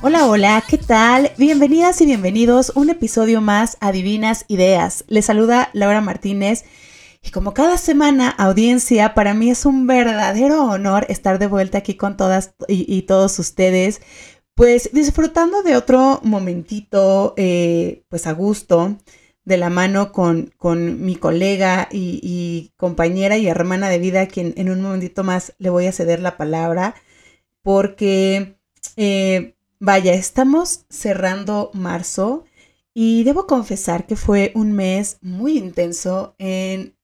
Hola, hola, ¿qué tal? Bienvenidas y bienvenidos a un episodio más a Divinas Ideas. Les saluda Laura Martínez y como cada semana, audiencia, para mí es un verdadero honor estar de vuelta aquí con todas y, todos ustedes, pues disfrutando de otro momentito, eh, pues a gusto, de la mano con, con mi colega y, compañera y hermana de vida, a quien en un momentito más le voy a ceder la palabra, porque... Eh, Vaya, estamos cerrando marzo y debo confesar que fue un mes muy intenso en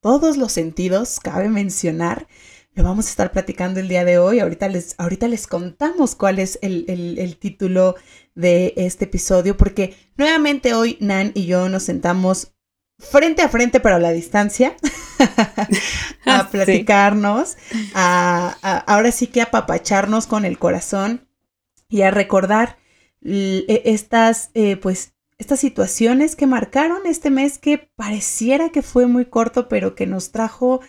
todos los sentidos, cabe mencionar. Lo vamos a estar platicando el día de hoy. Ahorita les, ahorita les contamos cuál es el, el título de este episodio, porque nuevamente hoy Nan y yo nos sentamos frente a frente, pero a la distancia, a platicarnos, a, ahora sí que apapacharnos con el corazón y a recordar e, estas, eh, pues, estas situaciones que marcaron este mes que pareciera que fue muy corto, pero que nos trajo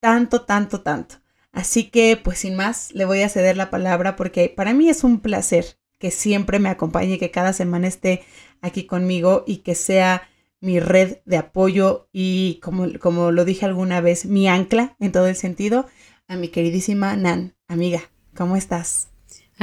tanto, tanto, tanto. Así que, pues sin más, le voy a ceder la palabra porque para mí es un placer que siempre me acompañe, que cada semana esté aquí conmigo y que sea mi red de apoyo y, como, como lo dije alguna vez, mi ancla en todo el sentido, a mi queridísima Nan, amiga, ¿cómo estás?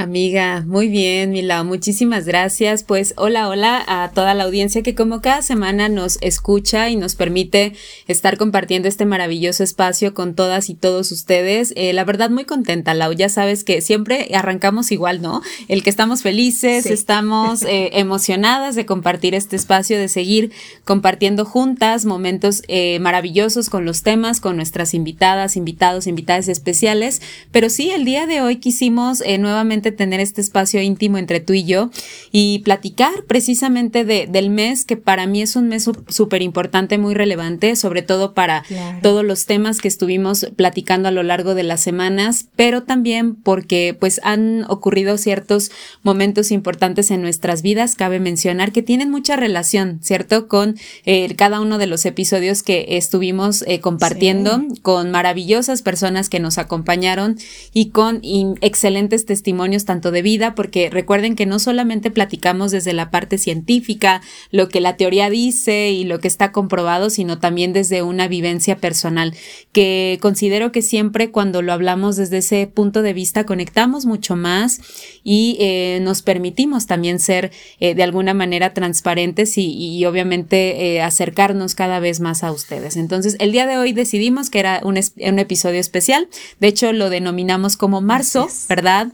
Amiga, muy bien, Mila, muchísimas gracias. Pues hola, hola a toda la audiencia que como cada semana nos escucha y nos permite estar compartiendo este maravilloso espacio con todas y todos ustedes. Eh, la verdad, muy contenta, Lau. Ya sabes que siempre arrancamos igual, ¿no? El que estamos felices, estamos eh, emocionadas de compartir este espacio, de seguir compartiendo juntas momentos eh, maravillosos con los temas, con nuestras invitadas, invitados, invitadas especiales. Pero sí, el día de hoy quisimos nuevamente tener este espacio íntimo entre tú y yo y platicar precisamente de, del mes, que para mí es un mes súper importante, muy relevante, sobre todo para todos los temas que estuvimos platicando a lo largo de las semanas, pero también porque pues han ocurrido ciertos momentos importantes en nuestras vidas, cabe mencionar que tienen mucha relación, ¿cierto? Con eh, cada uno de los episodios que estuvimos eh, compartiendo con maravillosas personas que nos acompañaron y con excelentes testimonios tanto de vida, porque recuerden que no solamente platicamos desde la parte científica, lo que la teoría dice y lo que está comprobado, sino también desde una vivencia personal, que considero que siempre cuando lo hablamos desde ese punto de vista conectamos mucho más y eh, nos permitimos también ser eh, de alguna manera transparentes y, obviamente eh, acercarnos cada vez más a ustedes. Entonces, el día de hoy decidimos que era un, un episodio especial, de hecho lo denominamos como marzo, ¿verdad?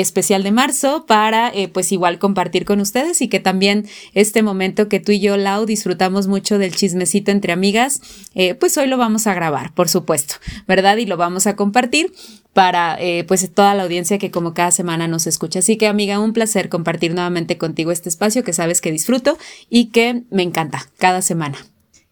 Especial de marzo para eh, pues igual compartir con ustedes y que también este momento que tú y yo, Lau, disfrutamos mucho del chismecito entre amigas, eh, pues hoy lo vamos a grabar, por supuesto, ¿verdad? Y lo vamos a compartir para eh, pues toda la audiencia que como cada semana nos escucha. Así que amiga, un placer compartir nuevamente contigo este espacio que sabes que disfruto y que me encanta cada semana.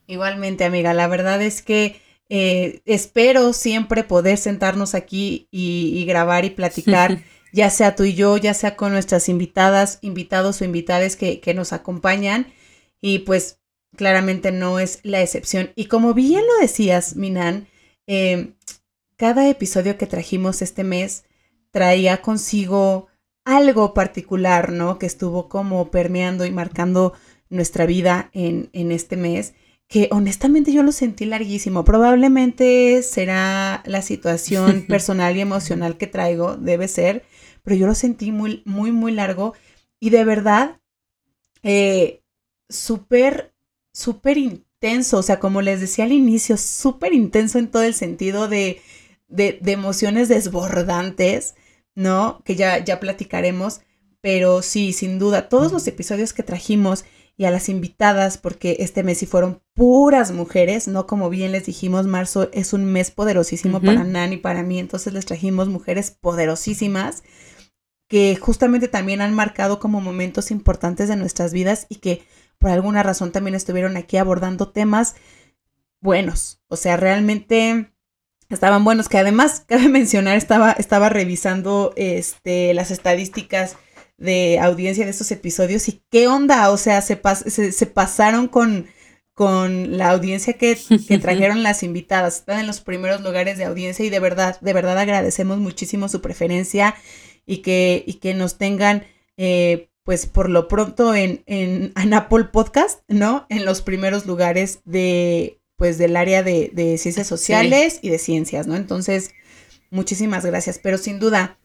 Igualmente amiga, la verdad es que espero siempre poder sentarnos aquí y grabar y platicar ya sea tú y yo, ya sea con nuestras invitadas, invitados o invitadas que, nos acompañan. Y pues claramente no es la excepción. Y como bien lo decías, Minan, em, cada episodio que trajimos este mes traía consigo algo particular, ¿no? Que estuvo como permeando y marcando nuestra vida en, en este mes que honestamente yo lo sentí larguísimo. Probablemente será la situación personal y emocional que traigo, debe ser, pero yo lo sentí muy, muy, muy largo y de verdad eh, súper, súper intenso. O sea, como les decía al inicio, súper intenso en todo el sentido de, de, emociones desbordantes, ¿no? Que ya, ya platicaremos. Pero sí, sin duda, todos los episodios que trajimos y a las invitadas, porque este mes sí fueron puras mujeres, ¿no? Como bien les dijimos, marzo es un mes poderosísimo para Nan y para mí, entonces les trajimos mujeres poderosísimas que justamente también han marcado como momentos importantes de nuestras vidas y que por alguna razón también estuvieron aquí abordando temas buenos. O sea, realmente estaban buenos, que además, cabe mencionar, estaba, estaba revisando este, las estadísticas de audiencia de estos episodios y qué onda, o sea, se, se, pasaron con, con la audiencia que, que trajeron las invitadas. Están en los primeros lugares de audiencia y de verdad, de verdad agradecemos muchísimo su preferencia y que, y que nos tengan, eh, pues por lo pronto en, en, Apple Podcast, ¿no? En los primeros lugares de, pues del área de, de ciencias sociales y de ciencias, ¿no? Entonces, muchísimas gracias. Pero sin duda,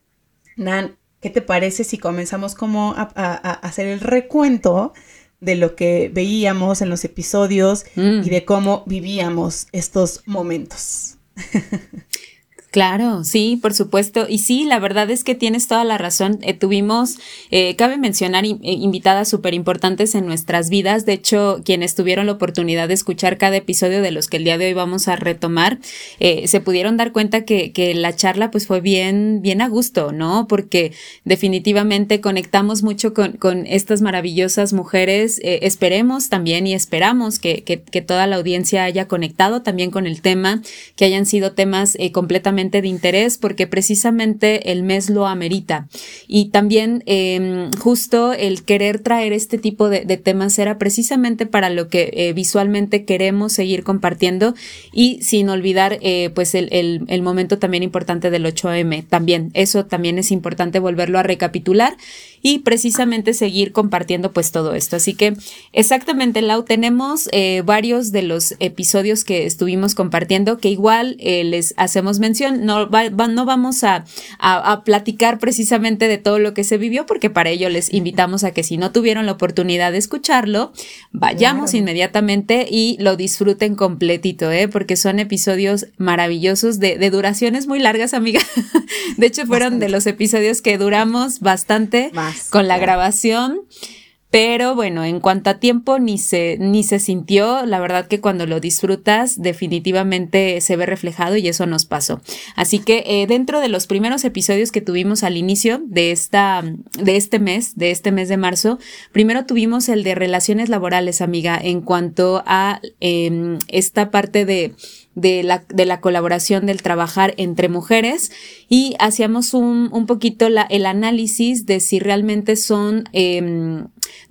Nan, ¿qué te parece si comenzamos como a, a hacer el recuento de lo que veíamos en los episodios mm. y de cómo vivíamos estos momentos. Claro, sí, por supuesto. Y sí, la verdad es que tienes toda la razón. Eh, tuvimos, eh, cabe mencionar, eh, invitadas súper importantes en nuestras vidas. De hecho, quienes tuvieron la oportunidad de escuchar cada episodio de los que el día de hoy vamos a retomar, se pudieron dar cuenta que, que, la charla pues fue bien, bien a gusto, ¿no? Porque definitivamente conectamos mucho con, con estas maravillosas mujeres. esperemos también y esperamos que, que, que, toda la audiencia haya conectado también con el tema, que hayan sido temas completamente de interés porque precisamente el mes lo amerita. Y también em, justo el querer traer este tipo de, temas era precisamente para lo que eh, visualmente queremos seguir compartiendo y sin olvidar eh, pues el, el, momento también importante del 8M. También eso también es importante volverlo a recapitular y precisamente seguir compartiendo pues todo esto. Así que exactamente, Lau, tenemos eh, varios de los episodios que estuvimos compartiendo que igual les hacemos mención no, no vamos a, platicar precisamente de todo lo que se vivió, porque para ello les invitamos a que si no tuvieron la oportunidad de escucharlo, vayamos inmediatamente y lo disfruten completito, ¿eh? porque son episodios maravillosos de, duraciones muy largas, amiga. de hecho, fueron de los episodios que duramos bastante con la grabación. Pero bueno, en cuanto a tiempo ni se, ni se sintió, la verdad que cuando lo disfrutas definitivamente se ve reflejado y eso nos pasó. Así que eh, dentro de los primeros episodios que tuvimos al inicio de, esta, de este mes, de este mes de marzo, primero tuvimos el de relaciones laborales, amiga, en cuanto a em, esta parte de de la, de la, colaboración del trabajar entre mujeres. Y hacíamos un, un poquito la, el análisis de si realmente son eh,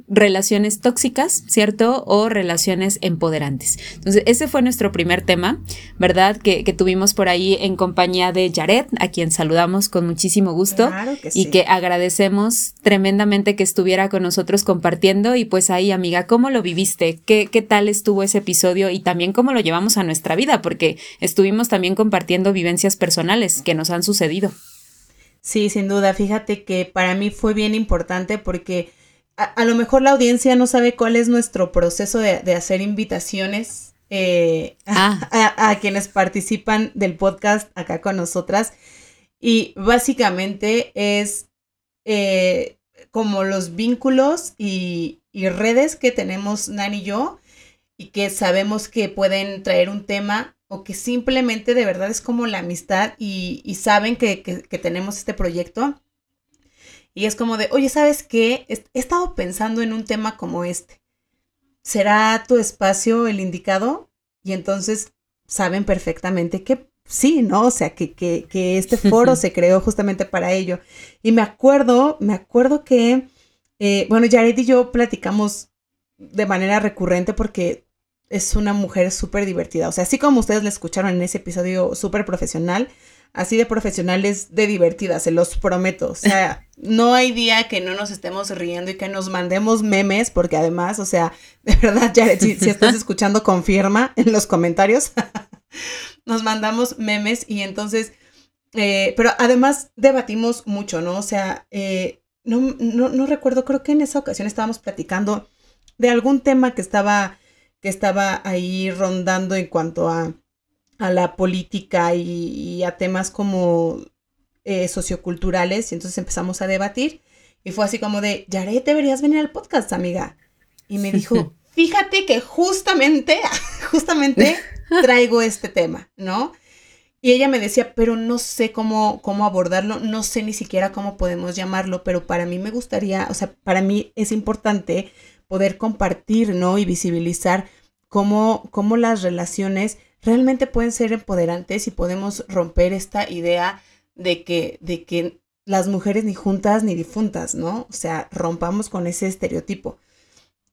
relaciones tóxicas, ¿cierto? O relaciones empoderantes. Entonces, ese fue nuestro primer tema, ¿verdad? Que, tuvimos por ahí en compañía de Jared, a quien saludamos con muchísimo gusto y que agradecemos tremendamente que estuviera con nosotros compartiendo. Y pues ahí, amiga, ¿cómo lo viviste? ¿Qué, qué tal estuvo ese episodio y también cómo lo llevamos a nuestra vida? Porque estuvimos también compartiendo vivencias personales que nos han sucedido. Sí, sin duda. Fíjate que para mí fue bien importante porque a, lo mejor la audiencia no sabe cuál es nuestro proceso de, hacer invitaciones eh, ah. a, quienes participan del podcast acá con nosotras. Y básicamente es eh, como los vínculos y, redes que tenemos Nan y yo y que sabemos que pueden traer un tema o que simplemente de verdad es como la amistad y, saben que, que tenemos este proyecto y es como de, oye, ¿sabes qué? He estado pensando en un tema como este. ¿Será tu espacio el indicado? Y entonces saben perfectamente que sí, ¿no? O sea, que, que, que este foro se creó justamente para ello. Y me acuerdo, me acuerdo que, eh, bueno, Jared y yo platicamos de manera recurrente porque es una mujer súper divertida. O sea, así como ustedes la escucharon en ese episodio súper profesional, así de profesionales de divertida, se los prometo. O sea, no hay día que no nos estemos riendo y que nos mandemos memes, porque además, o sea, de verdad, Jared, si, estás escuchando, confirma en los comentarios. nos mandamos memes y entonces, eh, pero además debatimos mucho, ¿no? O sea, eh, no, no, no recuerdo, creo que en esa ocasión estábamos platicando de algún tema que estaba, que estaba ahí rondando en cuanto a a la política y, a temas como eh, socioculturales y entonces empezamos a debatir y fue así como de, Yaret, deberías venir al podcast, amiga. Y me dijo, fíjate que justamente, justamente traigo este tema, ¿no? Y ella me decía, pero no sé cómo, cómo abordarlo, no sé ni siquiera cómo podemos llamarlo, pero para mí me gustaría, o sea, para mí es importante poder compartir, ¿no? Y visibilizar cómo, cómo las relaciones realmente pueden ser empoderantes y podemos romper esta idea de que, de que las mujeres ni juntas ni difuntas, ¿no? O sea, rompamos con ese estereotipo.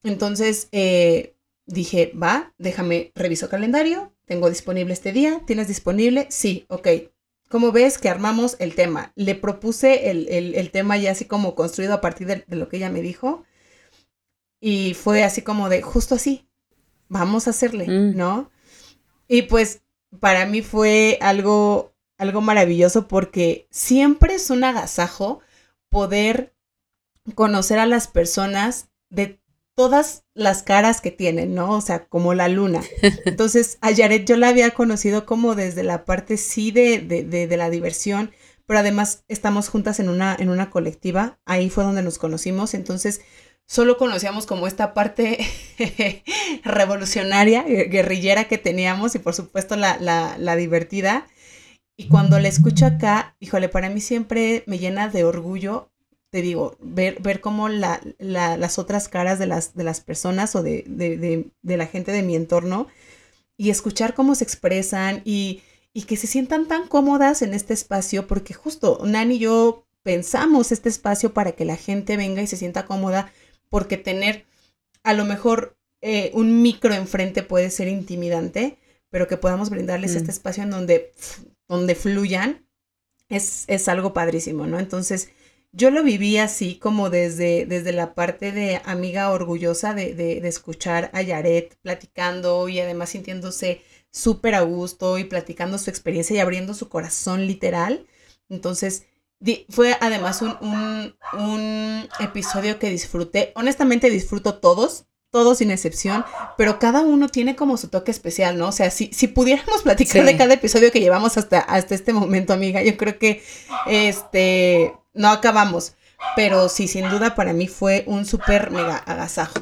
Entonces, eh, dije, va, déjame, reviso calendario, tengo disponible este día, ¿tienes disponible? Sí, ok. ¿Cómo ves que armamos el tema? Le propuse el, tema ya así como construido a partir de, lo que ella me dijo. Y fue así como de, justo así, vamos a hacerle, mm. ¿no? Y pues para mí fue algo, algo maravilloso porque siempre es un agasajo poder conocer a las personas de todas las caras que tienen, ¿no? O sea, como la luna. Entonces, a Yaret yo la había conocido como desde la parte sí de, de, la diversión, pero además estamos juntas en una, en una colectiva, ahí fue donde nos conocimos, entonces solo conocíamos como esta parte revolucionaria, guerrillera que teníamos y por supuesto la, la, divertida. Y cuando la escucho acá, híjole, para mí siempre me llena de orgullo te digo, ver, ver cómo la, las otras caras de las, de las personas o de, de, la gente de mi entorno y escuchar cómo se expresan y, y, que se sientan tan cómodas en este espacio, porque justo Nani y yo pensamos este espacio para que la gente venga y se sienta cómoda, porque tener a lo mejor eh, un micro enfrente puede ser intimidante, pero que podamos brindarles este mm. espacio en donde, donde fluyan, es, es algo padrísimo, ¿no? Entonces, yo lo viví así como desde, desde la parte de amiga orgullosa de, de, escuchar a Yaret platicando y además sintiéndose súper a gusto y platicando su experiencia y abriendo su corazón literal. Entonces, fue además un, un, un, episodio que disfruté. Honestamente disfruto todos, todos sin excepción, pero cada uno tiene como su toque especial, ¿no? O sea, si, si pudiéramos platicar de cada episodio que llevamos hasta, hasta este momento, amiga, yo creo que este no acabamos. Pero sí, sin duda para mí fue un súper mega agasajo.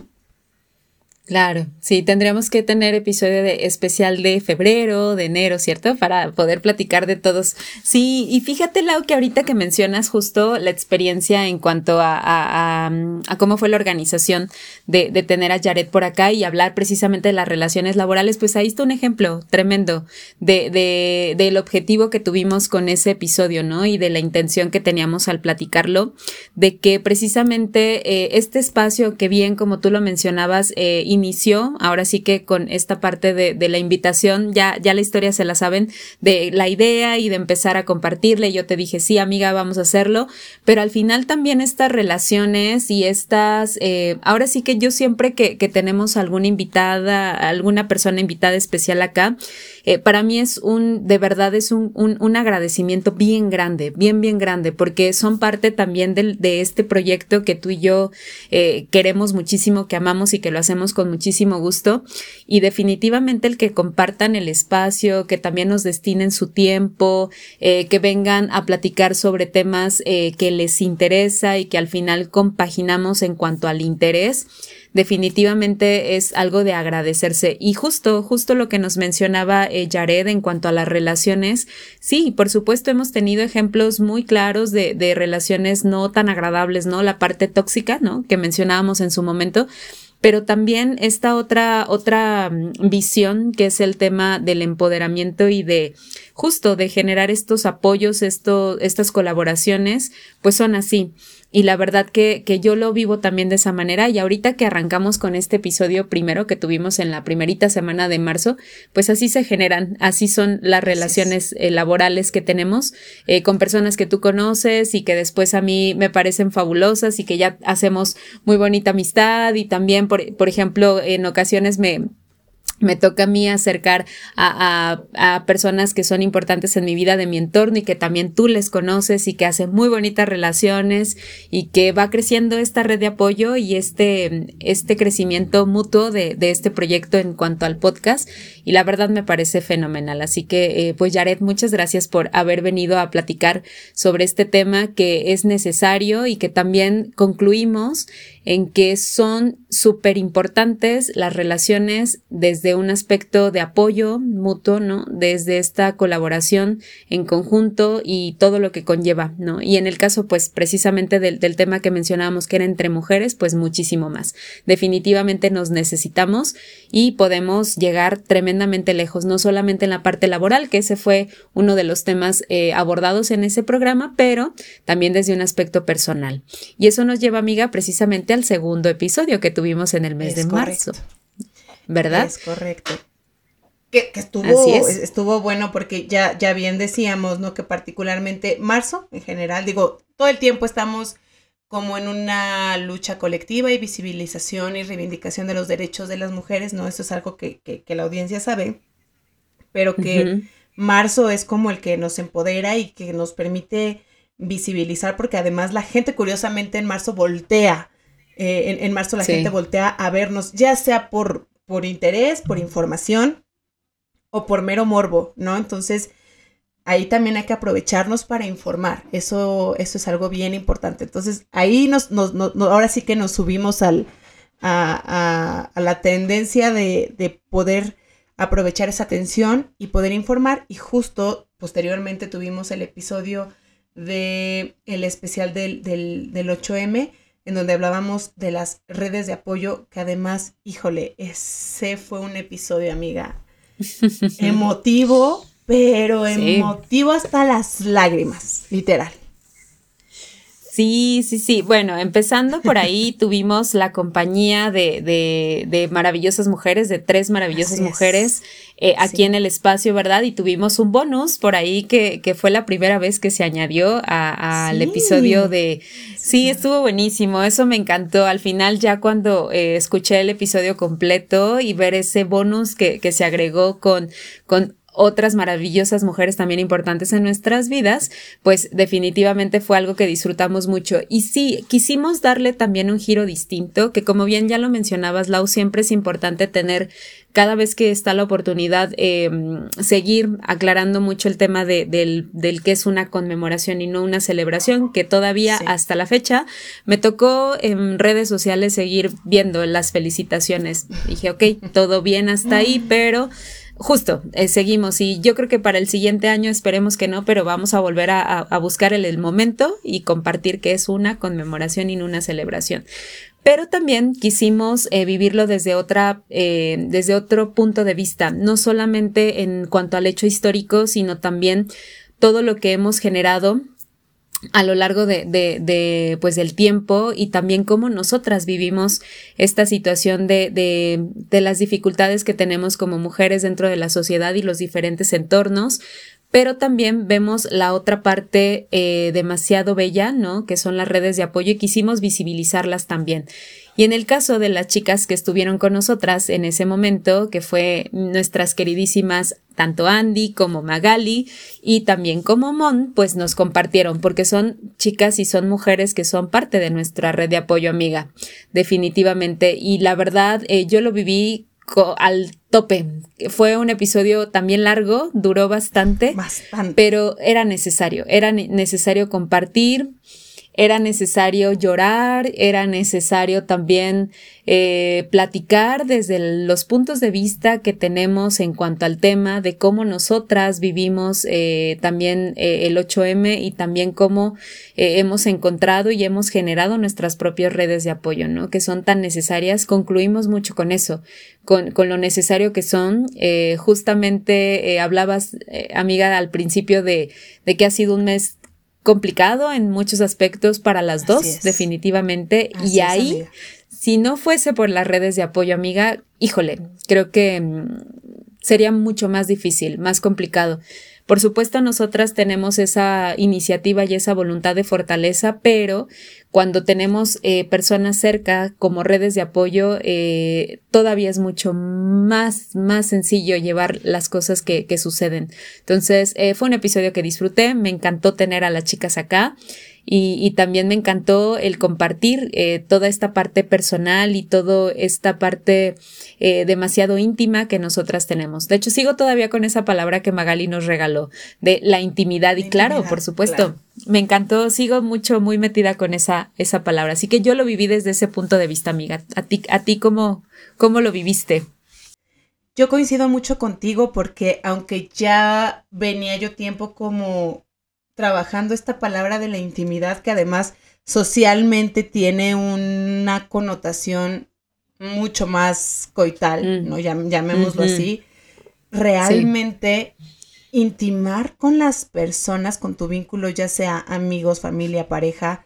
Claro, sí, tendríamos que tener episodio de especial de febrero, de enero, ¿cierto? Para poder platicar de todos. Sí, y fíjate, Lau, que ahorita que mencionas justo la experiencia en cuanto a, a, a, cómo fue la organización de, tener a Jared por acá y hablar precisamente de las relaciones laborales, pues ahí está un ejemplo tremendo de, de, del objetivo que tuvimos con ese episodio, ¿no? Y de la intención que teníamos al platicarlo, de que precisamente eh, este espacio que bien, como tú lo mencionabas, eh, inició, ahora sí que con esta parte de, de, la invitación, ya, ya la historia se la saben, de la idea y de empezar a compartirle. Yo te dije, sí, amiga, vamos a hacerlo, pero al final también estas relaciones y estas, eh, ahora sí que yo siempre que, que tenemos alguna invitada, alguna persona invitada especial acá, eh, para mí es un, de verdad es un, un, un, agradecimiento bien grande, bien, bien grande, porque son parte también de, de este proyecto que tú y yo eh, queremos muchísimo, que amamos y que lo hacemos con muchísimo gusto. Y definitivamente el que compartan el espacio, que también nos destinen su tiempo, eh, que vengan a platicar sobre temas eh, que les interesa y que al final compaginamos en cuanto al interés definitivamente es algo de agradecerse. Y justo, justo lo que nos mencionaba eh, Jared en cuanto a las relaciones, sí, por supuesto hemos tenido ejemplos muy claros de, relaciones no tan agradables, ¿no? La parte tóxica, ¿no? Que mencionábamos en su momento, pero también esta otra, otra mm, visión que es el tema del empoderamiento y de justo de generar estos apoyos, estas colaboraciones, pues son así. Y la verdad que, que yo lo vivo también de esa manera. Y ahorita que arrancamos con este episodio primero que tuvimos en la primerita semana de marzo, pues así se generan, así son las relaciones eh, laborales que tenemos eh, con personas que tú conoces y que después a mí me parecen fabulosas y que ya hacemos muy bonita amistad y también, por, por ejemplo, en ocasiones me me toca a mí acercar a, a, personas que son importantes en mi vida, de mi entorno y que también tú les conoces y que hacen muy bonitas relaciones y que va creciendo esta red de apoyo y este, este crecimiento mutuo de, de este proyecto en cuanto al podcast y la verdad me parece fenomenal. Así que, eh, pues Jared, muchas gracias por haber venido a platicar sobre este tema que es necesario y que también concluimos en que son súper importantes las relaciones desde un aspecto de apoyo mutuo, ¿no? Desde esta colaboración en conjunto y todo lo que conlleva, ¿no? Y en el caso, pues, precisamente del, tema que mencionábamos que era entre mujeres, pues muchísimo más. Definitivamente nos necesitamos y podemos llegar tremendamente lejos, no solamente en la parte laboral, que ese fue uno de los temas eh, abordados en ese programa, pero también desde un aspecto personal. Y eso nos lleva, amiga, precisamente al segundo episodio que tuvimos en el mes de marzo. ¿verdad? Es correcto. Que, estuvo, estuvo bueno porque ya, ya bien decíamos, ¿no? Que particularmente marzo en general, digo, todo el tiempo estamos como en una lucha colectiva y visibilización y reivindicación de los derechos de las mujeres, ¿no? Eso es algo que, la audiencia sabe, pero que marzo es como el que nos empodera y que nos permite visibilizar, porque además la gente curiosamente en marzo voltea, eh, en, marzo la gente voltea a vernos, ya sea por, por interés, por información, o por mero morbo, ¿no? Entonces, ahí también hay que aprovecharnos para informar. Eso, eso es algo bien importante. Entonces, ahí nos, nos, ahora sí que nos subimos al, a, a, la tendencia de, de, poder aprovechar esa atención y poder informar. Y justo posteriormente tuvimos el episodio de el especial del, del, del 8M, en donde hablábamos de las redes de apoyo, que además, híjole, ese fue un episodio, amiga, emotivo, pero emotivo hasta las lágrimas, literal. Sí, sí, sí. Bueno, empezando por ahí, tuvimos la compañía de, de, maravillosas mujeres, de tres maravillosas mujeres eh, aquí en el espacio, ¿verdad? Y tuvimos un bonus por ahí que, que fue la primera vez que se añadió al episodio de... Sí, estuvo buenísimo, eso me encantó. Al final, ya cuando eh, escuché el episodio completo y ver ese bonus que, que se agregó con, con otras maravillosas mujeres también importantes en nuestras vidas, pues definitivamente fue algo que disfrutamos mucho. Y sí, quisimos darle también un giro distinto, que como bien ya lo mencionabas, Lau, siempre es importante tener cada vez que está la oportunidad em, seguir aclarando mucho el tema de, del, del que es una conmemoración y no una celebración, que todavía hasta la fecha me tocó en redes sociales seguir viendo las felicitaciones. Dije, ok, todo bien hasta ahí, pero justo, eh, seguimos y yo creo que para el siguiente año esperemos que no, pero vamos a volver a, buscar el, momento y compartir que es una conmemoración y no una celebración. Pero también quisimos eh, vivirlo desde otra, eh, desde otro punto de vista, no solamente en cuanto al hecho histórico, sino también todo lo que hemos generado a lo largo de, de, de, pues del tiempo y también cómo nosotras vivimos esta situación de, de, de las dificultades que tenemos como mujeres dentro de la sociedad y los diferentes entornos, pero también vemos la otra parte eh, demasiado bella, ¿no? Que son las redes de apoyo y quisimos visibilizarlas también. Y en el caso de las chicas que estuvieron con nosotras en ese momento, que fue nuestras queridísimas tanto Andy como Magali y también como Mon, pues nos compartieron porque son chicas y son mujeres que son parte de nuestra red de apoyo amiga, definitivamente. Y la verdad, eh, yo lo viví al tope. Fue un episodio también largo, duró bastante, bastante. pero era necesario, era necesario compartir era necesario llorar, era necesario también eh, platicar desde los puntos de vista que tenemos en cuanto al tema de cómo nosotras vivimos eh, también eh, el 8M y también cómo hemos encontrado y hemos generado nuestras propias redes de apoyo, ¿no? Que son tan necesarias. Concluimos mucho con eso, con, con lo necesario que son. justamente hablabas, amiga, al principio de, de que ha sido un mes complicado en muchos aspectos para las dos, definitivamente. y ahí, si no fuese por las redes de apoyo, amiga, híjole, creo que mm, sería mucho más difícil, más complicado. Por supuesto, nosotras tenemos esa iniciativa y esa voluntad de fortaleza, pero cuando tenemos eh, personas cerca como redes de apoyo, eh, todavía es mucho más, más sencillo llevar las cosas que, que suceden. Entonces, eh, fue un episodio que disfruté, me encantó tener a las chicas acá. Y, también me encantó el compartir eh, toda esta parte personal y toda esta parte eh, demasiado íntima que nosotras tenemos. De hecho, sigo todavía con esa palabra que Magali nos regaló, de la intimidad. Y claro, por supuesto, me encantó, sigo mucho, muy metida con esa, esa palabra. Así que yo lo viví desde ese punto de vista, amiga. ¿A ti, a ti cómo, cómo lo viviste? Yo coincido mucho contigo porque aunque ya venía yo tiempo como trabajando esta palabra de la intimidad que además socialmente tiene una connotación mucho más coital, mm. ¿no? llamémoslo así. Realmente intimar con las personas, con tu vínculo, ya sea amigos, familia, pareja,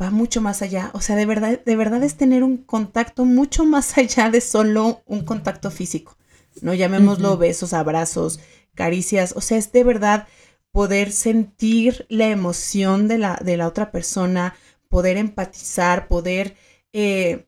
va mucho más allá. O sea, de verdad, de verdad es tener un contacto mucho más allá de solo un contacto físico. No llamémoslo besos, abrazos, caricias. O sea, es de verdad poder sentir la emoción de la, de la otra persona, poder empatizar, poder, eh,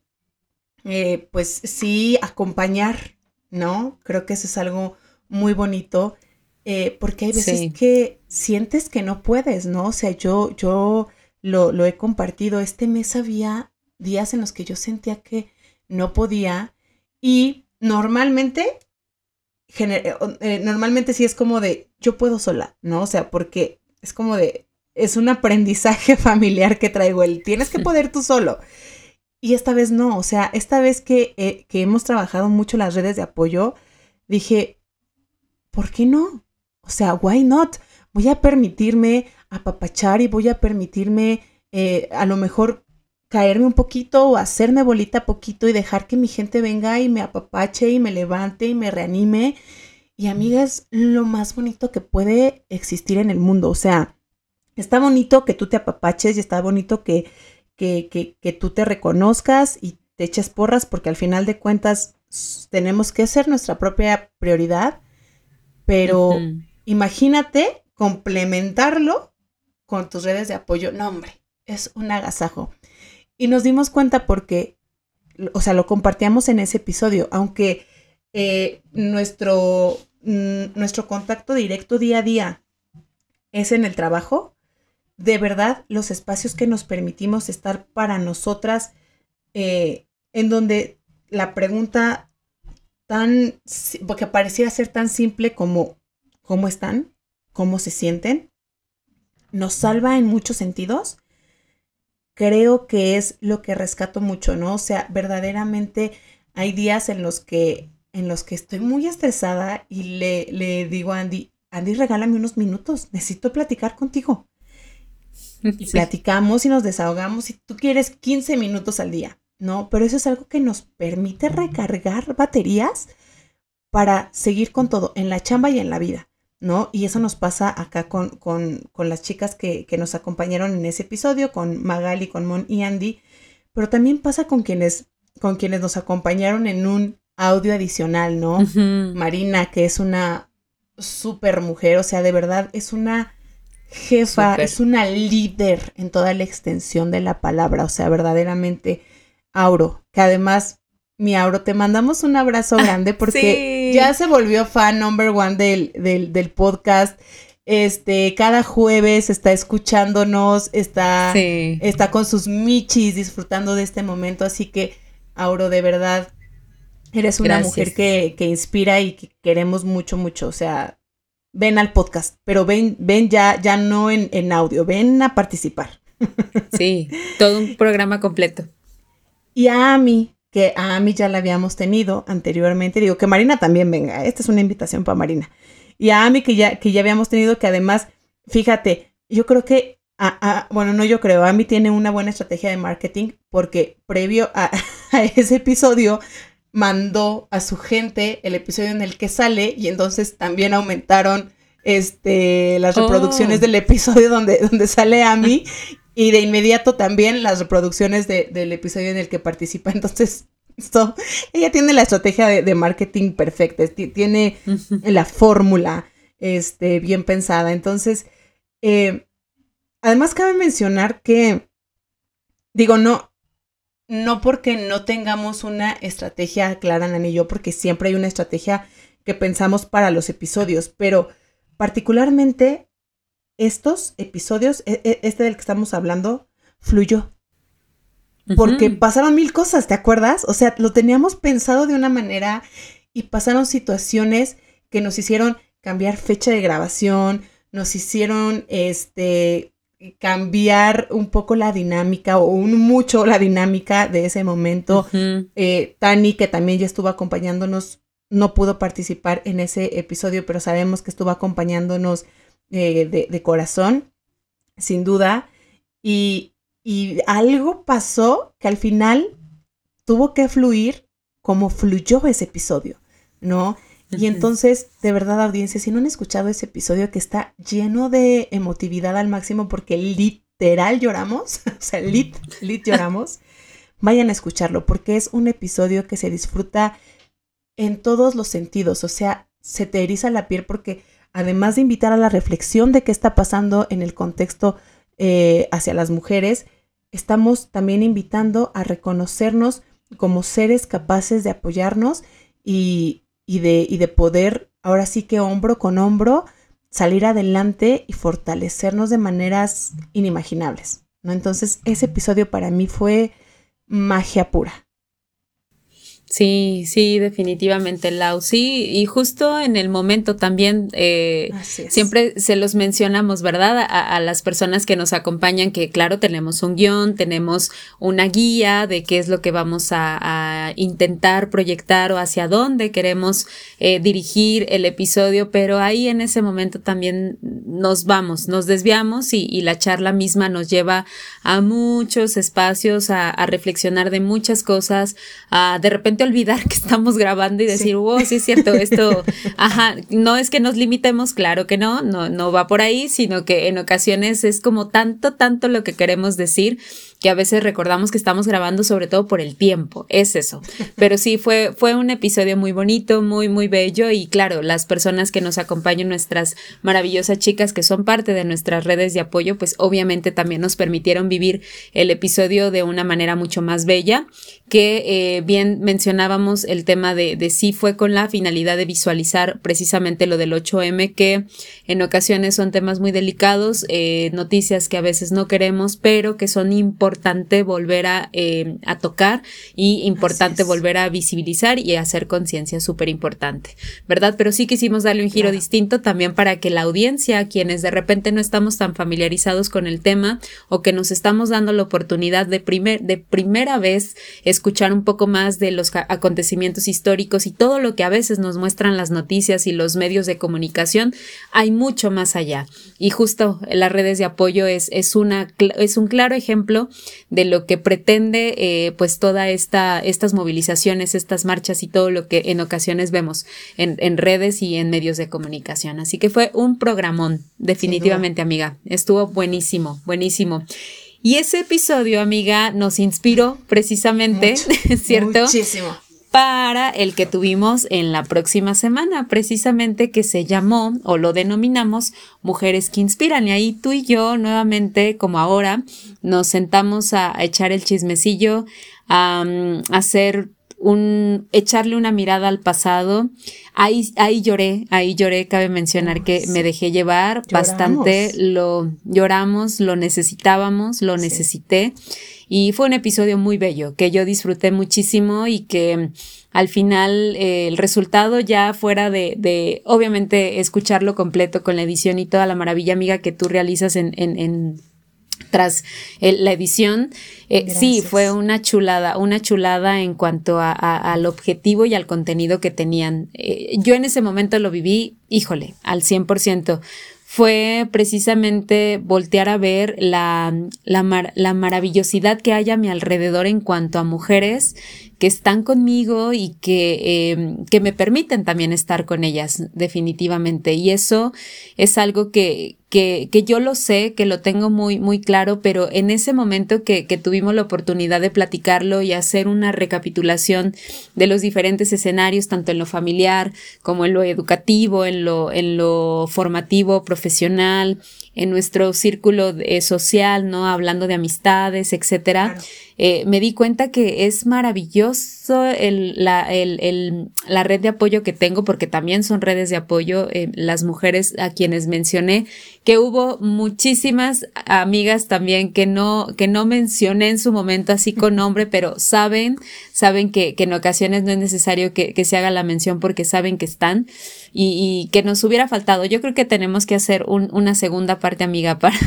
eh, pues sí, acompañar, ¿no? Creo que eso es algo muy bonito. Eh, porque hay veces que sientes que no puedes, ¿no? O sea, yo, yo lo, he compartido. Este mes había días en los que yo sentía que no podía y normalmente, eh, eh, normalmente sí es como de, yo puedo sola, ¿no? O sea, porque es como de, es un aprendizaje familiar que traigo, el tienes que poder tú solo. Y esta vez no, o sea, esta vez que, eh, que hemos trabajado mucho las redes de apoyo, dije, ¿por qué no? O sea, why not? Voy a permitirme apapachar y voy a permitirme eh, a lo mejor caerme un poquito o hacerme bolita poquito y dejar que mi gente venga y me apapache y me levante y me reanime. Y amiga, es lo más bonito que puede existir en el mundo. O sea, está bonito que tú te apapaches y está bonito que, que, que, tú te reconozcas y te eches porras porque al final de cuentas tenemos que ser nuestra propia prioridad. Pero imagínate complementarlo con tus redes de apoyo. No, hombre, es un agasajo. Y nos dimos cuenta porque, o sea, lo compartíamos en ese episodio, aunque eh, nuestro, mm, nuestro contacto directo día a día es en el trabajo, de verdad los espacios que nos permitimos estar para nosotras, eh, en donde la pregunta tan, porque pareciera ser tan simple como, ¿cómo están? ¿Cómo se sienten? nos salva en muchos sentidos, creo que es lo que rescato mucho, ¿no? O sea, verdaderamente hay días en los que, en los que estoy muy estresada y le, le digo a Andy, Andy, regálame unos minutos, necesito platicar contigo. Y platicamos y nos desahogamos si tú quieres 15 minutos al día, ¿no? Pero eso es algo que nos permite recargar baterías para seguir con todo, en la chamba y en la vida. ¿No? Y eso nos pasa acá con, con, con las chicas que, que, nos acompañaron en ese episodio, con Magali, con Mon y Andy, pero también pasa con quienes, con quienes nos acompañaron en un audio adicional, ¿no? Marina, que es una súper mujer, o sea, de verdad es una jefa, es una líder en toda la extensión de la palabra, o sea, verdaderamente, Auro, que además mi Auro, te mandamos un abrazo grande porque ya se volvió fan number one del, del, podcast. Este, cada jueves está escuchándonos, está, está con sus michis disfrutando de este momento. Así que, Auro, de verdad, eres una mujer que, que, inspira y que queremos mucho, mucho. O sea, ven al podcast, pero ven, ven ya, ya no en, en audio, ven a participar. Sí, todo un programa completo. Y a mí, que a mí ya la habíamos tenido anteriormente. Digo que Marina también venga, esta es una invitación para Marina. Y a Ami que ya, que ya habíamos tenido, que además, fíjate, yo creo que, a, bueno, no yo creo, Ami tiene una buena estrategia de marketing porque previo a, ese episodio mandó a su gente el episodio en el que sale y entonces también aumentaron este, las reproducciones oh. del episodio donde, donde sale Ami y de inmediato también las reproducciones del episodio en el que participa. Entonces, esto, ella tiene la estrategia de, marketing perfecta, tiene la fórmula este, bien pensada. Entonces, eh, además cabe mencionar que, digo, no, no porque no tengamos una estrategia clara, Nani y yo, porque siempre hay una estrategia que pensamos para los episodios, pero particularmente estos episodios, e, e, este del que estamos hablando, fluyó. Porque pasaron mil cosas, ¿te acuerdas? O sea, lo teníamos pensado de una manera y pasaron situaciones que nos hicieron cambiar fecha de grabación, nos hicieron este cambiar un poco la dinámica o un mucho la dinámica de ese momento. Eh, Tani, que también ya estuvo acompañándonos, no pudo participar en ese episodio, pero sabemos que estuvo acompañándonos eh, de, corazón, sin duda. Y, y algo pasó que al final tuvo que fluir como fluyó ese episodio, ¿no? Y entonces, de verdad, audiencia, si no han escuchado ese episodio que está lleno de emotividad al máximo, porque literal lloramos, o sea, lit, lit lloramos, vayan a escucharlo porque es un episodio que se disfruta en todos los sentidos, o sea, se te eriza la piel porque además de invitar a la reflexión de qué está pasando en el contexto eh, hacia las mujeres, estamos también invitando a reconocernos como seres capaces de apoyarnos y, de, y de poder, ahora sí que hombro con hombro, salir adelante y fortalecernos de maneras inimaginables. ¿no? Entonces, ese episodio para mí fue magia pura. Sí, sí, definitivamente, Lau. Sí, y justo en el momento también eh, siempre se los mencionamos, ¿verdad? A, las personas que nos acompañan, que claro, tenemos un guion, tenemos una guía de qué es lo que vamos a, intentar proyectar o hacia dónde queremos eh, dirigir el episodio, pero ahí en ese momento también nos vamos, nos desviamos y, y la charla misma nos lleva a muchos espacios, a, a reflexionar de muchas cosas, a de repente olvidar que estamos grabando y decir, wow, sí es cierto, esto, ajá, no es que nos limitemos, claro que no, no, no va por ahí, sino que en ocasiones es como tanto, tanto lo que queremos decir que a veces recordamos que estamos grabando sobre todo por el tiempo, es eso. Pero sí, fue, fue un episodio muy bonito, muy, muy bello y claro, las personas que nos acompañan, nuestras maravillosas chicas que son parte de nuestras redes de apoyo, pues obviamente también nos permitieron vivir el episodio de una manera mucho más bella, que eh, bien mencionábamos el tema de, de sí fue con la finalidad de visualizar precisamente lo del 8M, que en ocasiones son temas muy delicados, eh, noticias que a veces no queremos, pero que son importantes importante volver a, eh, a tocar y importante volver a visibilizar y hacer conciencia súper importante, ¿verdad? Pero sí quisimos darle un giro distinto también para que la audiencia, quienes de repente no estamos tan familiarizados con el tema o que nos estamos dando la oportunidad de, primer, de primera vez escuchar un poco más de los acontecimientos históricos y todo lo que a veces nos muestran las noticias y los medios de comunicación, hay mucho más allá. Y justo las redes de apoyo es, es, una, es un claro ejemplo de lo que pretende eh, pues toda esta estas movilizaciones, estas marchas y todo lo que en ocasiones vemos en, en redes y en medios de comunicación. Así que fue un programón, definitivamente, amiga. Estuvo buenísimo, buenísimo. Y ese episodio, amiga, nos inspiró precisamente, ¿cierto? Muchísimo para el que tuvimos en la próxima semana, precisamente que se llamó o lo denominamos Mujeres que Inspiran. Y ahí tú y yo nuevamente, como ahora, nos sentamos a, echar el chismecillo, a, hacer un, echarle una mirada al pasado. Ahí, ahí lloré, ahí lloré, cabe mencionar que me dejé llevar bastante, lo lloramos, lo necesitábamos, lo necesité. Y fue un episodio muy bello que yo disfruté muchísimo y que al final eh, el resultado ya fuera de, de, obviamente, escucharlo completo con la edición y toda la maravilla amiga que tú realizas en, en, en tras la edición, eh, sí, fue una chulada, una chulada en cuanto a, al objetivo y al contenido que tenían. Eh, yo en ese momento lo viví, híjole, al 100% fue precisamente voltear a ver la, la, la, maravillosidad que hay a mi alrededor en cuanto a mujeres que están conmigo y que, em, que me permiten también estar con ellas, definitivamente. Y eso es algo que, que, que, yo lo sé, que lo tengo muy, muy claro, pero en ese momento que, que, tuvimos la oportunidad de platicarlo y hacer una recapitulación de los diferentes escenarios, tanto en lo familiar como en lo educativo, en lo, en lo formativo, profesional, en nuestro círculo eh, social, ¿no? Hablando de amistades, etcétera. Eh, me di cuenta que es maravilloso el, la, el, el, la, red de apoyo que tengo, porque también son redes de apoyo, eh, las mujeres a quienes mencioné, que hubo muchísimas amigas también que no, que no mencioné en su momento así con nombre, pero saben, saben que, que en ocasiones no es necesario que, que, se haga la mención porque saben que están y, y, que nos hubiera faltado. Yo creo que tenemos que hacer un, una segunda parte, amiga, para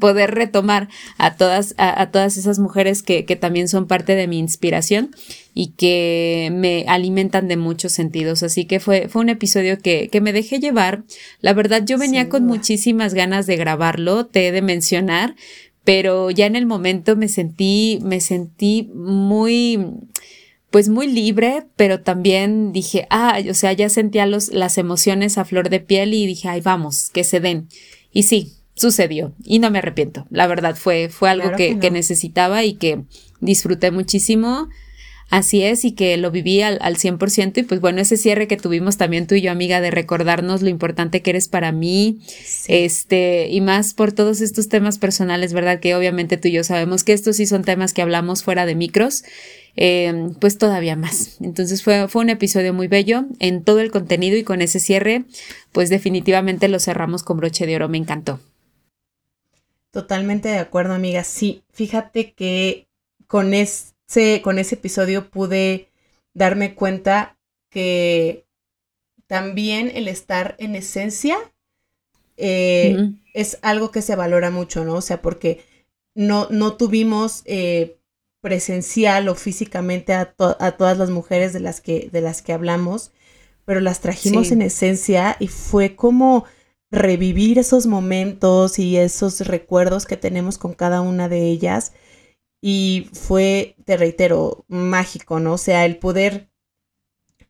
poder retomar a todas, a, a todas esas mujeres que, que, también son parte de mi inspiración y que me alimentan de muchos sentidos. Así que fue, fue un episodio que, que me dejé llevar. La verdad, yo venía con muchísimas ganas de grabarlo, te he de mencionar, pero ya en el momento me sentí, me sentí muy pues muy libre, pero también dije, ah, o sea, ya sentía los, las emociones a flor de piel y dije, ay, vamos, que se den. Y sí, sucedió y no me arrepiento. La verdad fue, fue algo que, que, necesitaba y que disfruté muchísimo. Así es, y que lo viví al, al 100%. Y pues bueno, ese cierre que tuvimos también tú y yo, amiga, de recordarnos lo importante que eres para mí, este, y más por todos estos temas personales, ¿verdad? Que obviamente tú y yo sabemos que estos sí son temas que hablamos fuera de micros, eh, pues todavía más. Entonces fue, fue un episodio muy bello en todo el contenido y con ese cierre, pues definitivamente lo cerramos con broche de oro. Me encantó. Totalmente de acuerdo, amiga. Sí, fíjate que con con ese episodio pude darme cuenta que también el estar en esencia eh, es algo que se valora mucho, ¿no? O sea, porque no, no tuvimos eh, presencial o físicamente a, a, todas las mujeres de las que, de las que hablamos, pero las trajimos en esencia y fue como revivir esos momentos y esos recuerdos que tenemos con cada una de ellas. Y fue, te reitero, mágico, ¿no? O sea, el poder,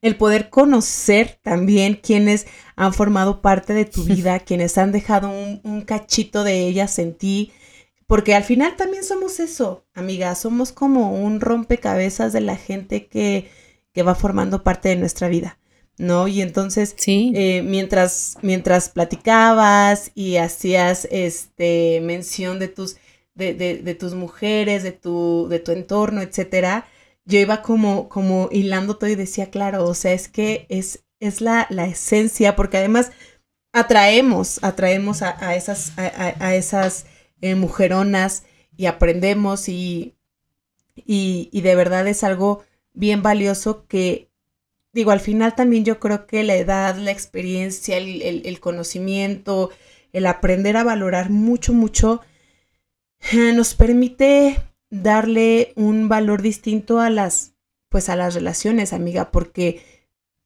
el poder conocer también quienes han formado parte de tu vida, quienes han dejado un, un cachito de ellas en ti, porque al final también somos eso, amiga, somos como un rompecabezas de la gente que, que va formando parte de nuestra vida, ¿no? Y entonces, eh, mientras, mientras platicabas y hacías este, mención de tus, de, tus mujeres, de tu, de tu entorno, etcétera, yo iba como, como hilando todo y decía, claro, o sea, es que es, es la, la esencia, porque además atraemos, atraemos a, esas, a, esas eh, mujeronas y aprendemos y, y, de verdad es algo bien valioso que, digo, al final también yo creo que la edad, la experiencia, el, conocimiento, el aprender a valorar mucho, mucho, nos permite darle un valor distinto a las, pues a las relaciones, amiga, porque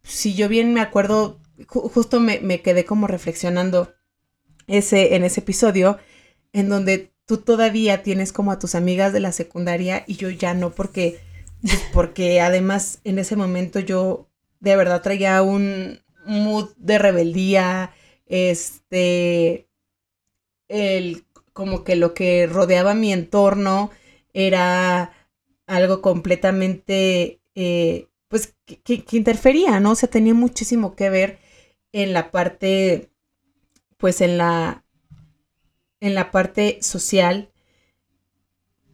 si yo bien me acuerdo, justo me, me, quedé como reflexionando ese, en ese episodio, en donde tú todavía tienes como a tus amigas de la secundaria y yo ya no, porque, pues, porque además en ese momento yo de verdad traía un mood de rebeldía, este, el, como que lo que rodeaba mi entorno era algo completamente, eh, pues, que, interfería, ¿no? O sea, tenía muchísimo que ver en la parte, pues, en la, en la parte social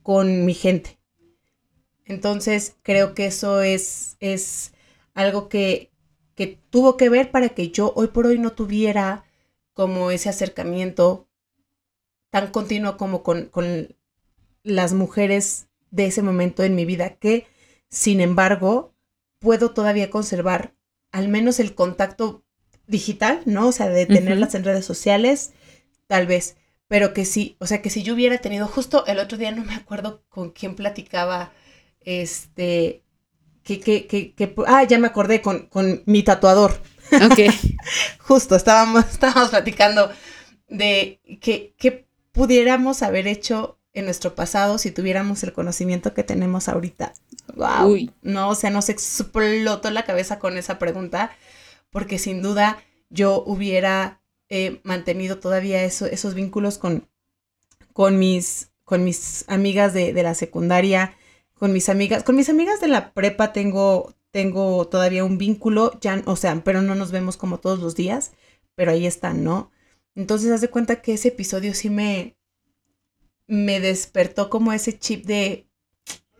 con mi gente. Entonces creo que eso es, es algo que, que tuvo que ver para que yo hoy por hoy no tuviera como ese acercamiento tan continuo como con, con las mujeres de ese momento en mi vida, que sin embargo puedo todavía conservar al menos el contacto digital, ¿no? O sea, de tenerlas en redes sociales, tal vez, pero que sí, o sea, que si yo hubiera tenido, justo el otro día no me acuerdo con quién platicaba, este, que, que, que, que ah, ya me acordé con, con mi tatuador. Ok. justo, estábamos, estábamos platicando de que, que pudiéramos haber hecho en nuestro pasado si tuviéramos el conocimiento que tenemos ahorita. Wow. No, o sea, nos explotó la cabeza con esa pregunta, porque sin duda yo hubiera he mantenido todavía eso, esos vínculos con, con, mis, con mis amigas de, de, la secundaria, con mis amigas, con mis amigas de la prepa tengo, tengo todavía un vínculo, ya, o sea, pero no nos vemos como todos los días, pero ahí están, ¿no? Entonces, haz de cuenta que ese episodio sí me, me despertó como ese chip de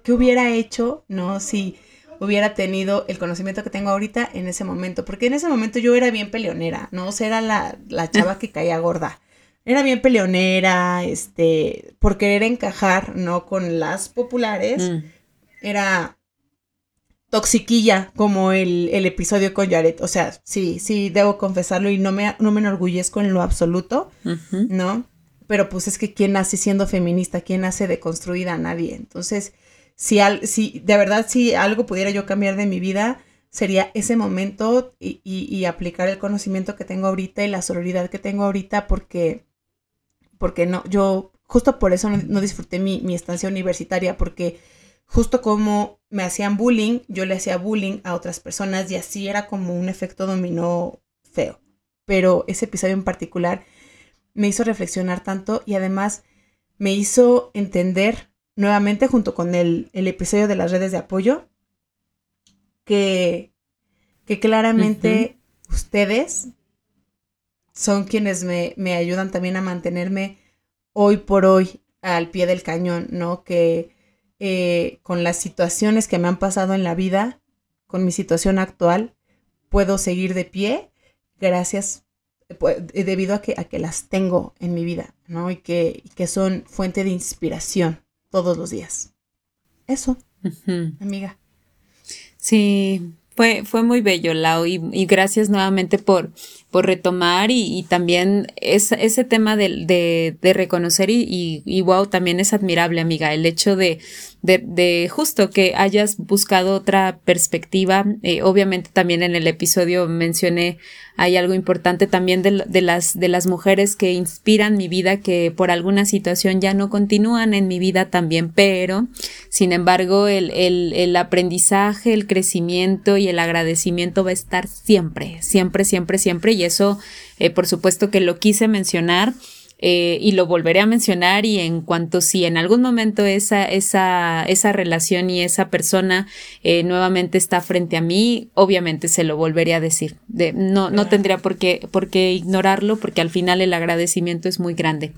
qué hubiera hecho, ¿no? Si hubiera tenido el conocimiento que tengo ahorita en ese momento, porque en ese momento yo era bien peleonera, ¿no? O sea, era la, la chava que caía gorda. Era bien peleonera, este, por querer encajar, ¿no? Con las populares. Mm. Era toxiquilla como el, el, episodio con Jared. O sea, sí, sí, debo confesarlo y no me, no me enorgullezco en lo absoluto, ¿no? Pero pues es que quién nace siendo feminista, quién nace deconstruida, nadie. Entonces, si, al, si de verdad si algo pudiera yo cambiar de mi vida, sería ese momento y, y, aplicar el conocimiento que tengo ahorita y la sororidad que tengo ahorita porque, porque no, yo justo por eso no, disfruté mi, mi, estancia universitaria porque justo como me hacían bullying, yo le hacía bullying a otras personas y así era como un efecto dominó feo. Pero ese episodio en particular me hizo reflexionar tanto y además me hizo entender nuevamente junto con el, episodio de las redes de apoyo que, que claramente ustedes son quienes me, me, ayudan también a mantenerme hoy por hoy al pie del cañón, ¿no? Que eh, con las situaciones que me han pasado en la vida, con mi situación actual, puedo seguir de pie gracias, pues, debido a que, a que las tengo en mi vida, ¿no? Y que, que son fuente de inspiración todos los días. Eso, amiga. Sí, fue, fue muy bello, Lau, y, y gracias nuevamente por, por retomar y, también ese tema de, de, reconocer y, y, wow, también es admirable, amiga, el hecho de, de, justo que hayas buscado otra perspectiva. Eh, obviamente también en el episodio mencioné hay algo importante también de, de, las, de las mujeres que inspiran mi vida, que por alguna situación ya no continúan en mi vida también, pero sin embargo el, el, el aprendizaje, el crecimiento y el agradecimiento va a estar siempre, siempre, siempre, siempre y eso, eh, por supuesto que lo quise mencionar. Eh, y lo volveré a mencionar y en cuanto si en algún momento esa, esa, esa relación y esa persona eh, nuevamente está frente a mí, obviamente se lo volveré a decir. De, no, no tendría por qué, por qué ignorarlo porque al final el agradecimiento es muy grande.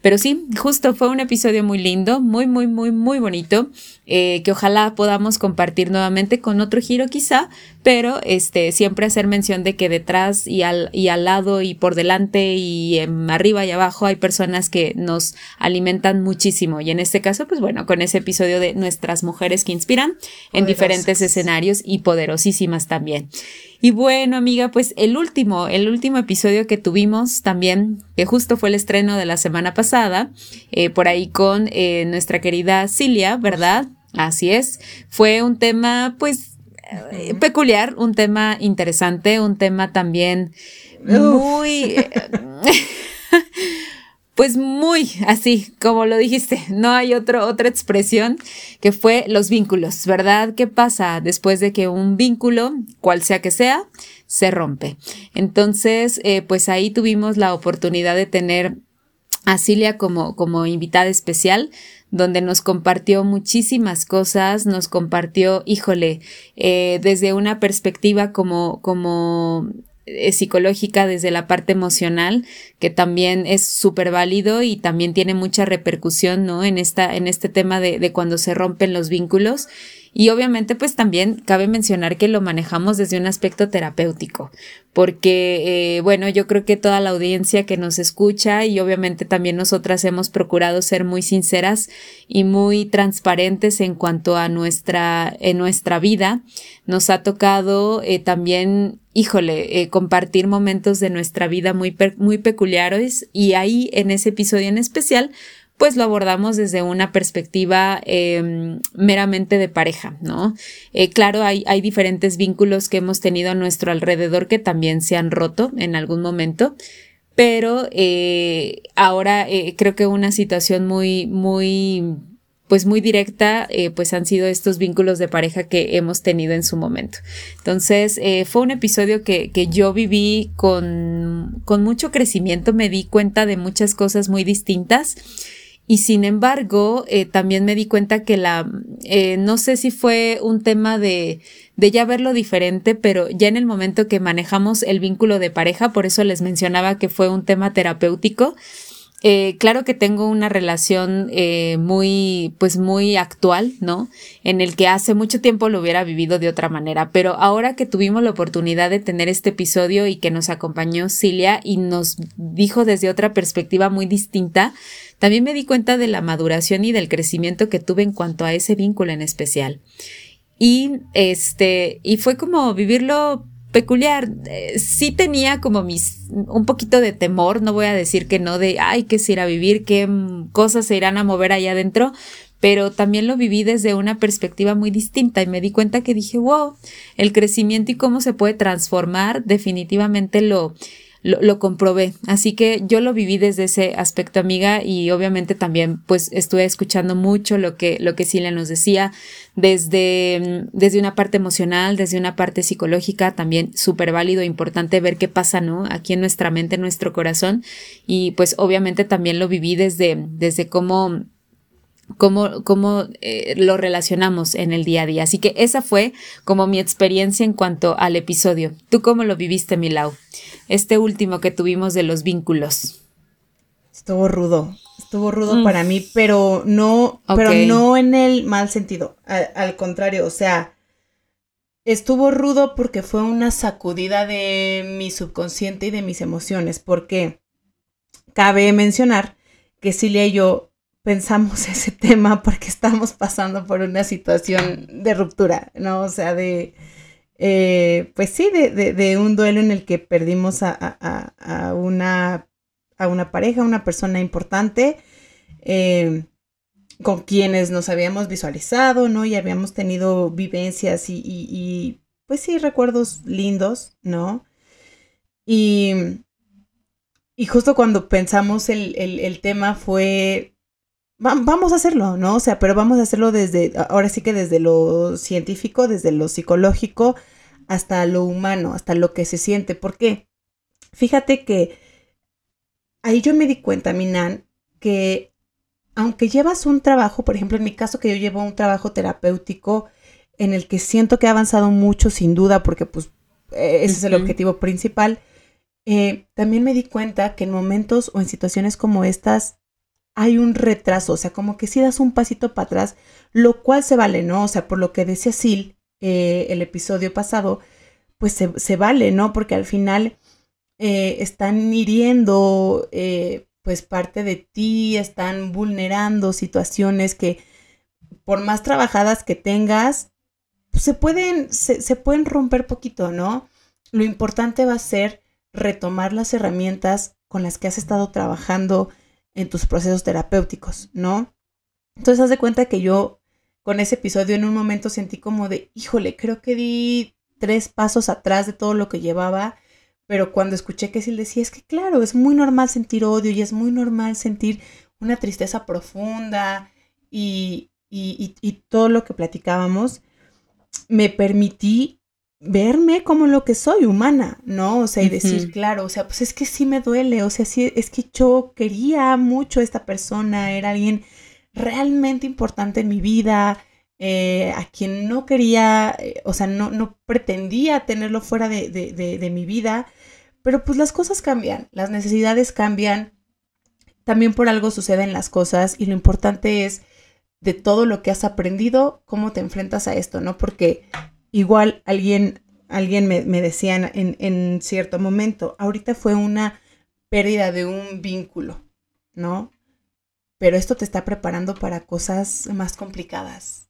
Pero sí, justo fue un episodio muy lindo, muy, muy, muy, muy bonito. Eh, que ojalá podamos compartir nuevamente con otro giro quizá, pero este, siempre hacer mención de que detrás y al, y al lado y por delante y arriba y abajo hay personas que nos alimentan muchísimo y en este caso pues bueno, con ese episodio de nuestras mujeres que inspiran en diferentes escenarios y poderosísimas también. Y bueno, amiga, pues el último, el último episodio que tuvimos también, que justo fue el estreno de la semana pasada, eh, por ahí con eh, nuestra querida Cilia, ¿verdad? Así es. Fue un tema, pues, eh, peculiar, un tema interesante, un tema también muy... pues muy así, como lo dijiste, no hay otro, otra expresión que fue los vínculos, ¿verdad? ¿Qué pasa después de que un vínculo, cual sea que sea, se rompe? Entonces, eh, pues ahí tuvimos la oportunidad de tener a Cilia como, como invitada especial, donde nos compartió muchísimas cosas, nos compartió, híjole, eh, desde una perspectiva como, como eh, psicológica desde la parte emocional, que también es súper válido y también tiene mucha repercusión, ¿no? En esta, en este tema de, de cuando se rompen los vínculos. Y obviamente pues también cabe mencionar que lo manejamos desde un aspecto terapéutico, porque eh, bueno, yo creo que toda la audiencia que nos escucha y obviamente también nosotras hemos procurado ser muy sinceras y muy transparentes en cuanto a nuestra, en nuestra vida. Nos ha tocado eh, también híjole, eh, compartir momentos de nuestra vida muy, muy peculiares y ahí en ese episodio en especial pues lo abordamos desde una perspectiva em, meramente de pareja, ¿no? Eh, claro, hay, hay, diferentes vínculos que hemos tenido a nuestro alrededor que también se han roto en algún momento, pero eh, ahora eh, creo que una situación muy, muy pues muy directa, pues han sido estos vínculos de pareja que hemos tenido en su momento. Entonces, fue un episodio que, que yo viví con, con mucho crecimiento, me di cuenta de muchas cosas muy distintas y sin embargo, eh, también me di cuenta que la, eh, no sé si fue un tema de, de ya verlo diferente, pero ya en el momento que manejamos el vínculo de pareja, por eso les mencionaba que fue un tema terapéutico, eh, claro que tengo una relación muy, pues muy actual, ¿no? En el que hace mucho tiempo lo hubiera vivido de otra manera, pero ahora que tuvimos la oportunidad de tener este episodio y que nos acompañó Cilia y nos dijo desde otra perspectiva muy distinta, también me di cuenta de la maduración y del crecimiento que tuve en cuanto a ese vínculo en especial. Y este, y fue como vivirlo peculiar. Eh, sí tenía como mis un poquito de temor, no voy a decir que no de ay, que se irá a vivir, qué cosas se irán a mover allá adentro, pero también lo viví desde una perspectiva muy distinta y me di cuenta que dije, wow, el crecimiento y cómo se puede transformar definitivamente lo lo, comprobé. Así que yo lo viví desde ese aspecto, amiga, y obviamente también pues estuve escuchando mucho lo que, lo que Silvia nos decía desde, mm, desde una parte emocional, desde una parte psicológica, también súper válido, importante ver qué pasa, ¿no? Aquí en nuestra mente, en nuestro corazón. Y pues obviamente también lo viví desde, desde cómo cómo, cómo eh, lo relacionamos en el día a día. Así que esa fue como mi experiencia en cuanto al episodio. ¿Tú cómo lo viviste, Milau? Este último que tuvimos de los vínculos. Estuvo rudo, estuvo rudo mm. para mí, pero no, pero no en el mal sentido. Al, contrario, o sea, estuvo rudo porque fue una sacudida de mi subconsciente y de mis emociones. Porque cabe mencionar que Cilia y yo pensamos ese tema porque estamos pasando por una situación de ruptura, ¿no? O sea, de, eh, pues sí, de, un duelo en el que perdimos a, una, a una pareja, una persona importante, eh, con quienes nos habíamos visualizado, ¿no? Y habíamos tenido vivencias y, pues sí, recuerdos lindos, ¿no? Y, y justo cuando pensamos el, el tema fue vamos a hacerlo, ¿no? O sea, pero vamos a hacerlo desde, ahora sí que desde lo científico, desde lo psicológico, hasta lo humano, hasta lo que se siente. ¿Por qué? Fíjate que ahí yo me di cuenta, Minan, que aunque llevas un trabajo, por ejemplo, en mi caso que yo llevo un trabajo terapéutico en el que siento que he avanzado mucho, sin duda, porque pues e-, ese es el objetivo principal, eh, también me di cuenta que en momentos o en situaciones como estas, hay un retraso, o sea, como que si das un pasito para atrás, lo cual se vale, ¿no? O sea, por lo que decía Sil eh, el episodio pasado, pues se, vale, ¿no? Porque al final eh, están hiriendo, eh, pues parte de ti, están vulnerando situaciones que por más trabajadas que tengas, se pueden, se, se pueden romper poquito, ¿no? Lo importante va a ser retomar las herramientas con las que has estado trabajando, en tus procesos terapéuticos, ¿no? Entonces, haz de cuenta que yo con ese episodio en un momento sentí como de, híjole, creo que di tres pasos atrás de todo lo que llevaba, pero cuando escuché que Sil decía, es que claro, es muy normal sentir odio y es muy normal sentir una tristeza profunda y, y, y todo lo que platicábamos, me permití verme como lo que soy, humana, ¿no? O sea, y decir, claro, o sea, pues es que sí me duele, o sea, sí, es que yo quería mucho a esta persona, era alguien realmente importante en mi vida, eh, a quien no quería, eh, o sea, no, no pretendía tenerlo fuera de, de, de mi vida, pero pues las cosas cambian, las necesidades cambian, también por algo suceden las cosas y lo importante es de todo lo que has aprendido, cómo te enfrentas a esto, ¿no? Porque Igual alguien, alguien me, decía en, en, cierto momento, ahorita fue una pérdida de un vínculo, ¿no? Pero esto te está preparando para cosas más complicadas.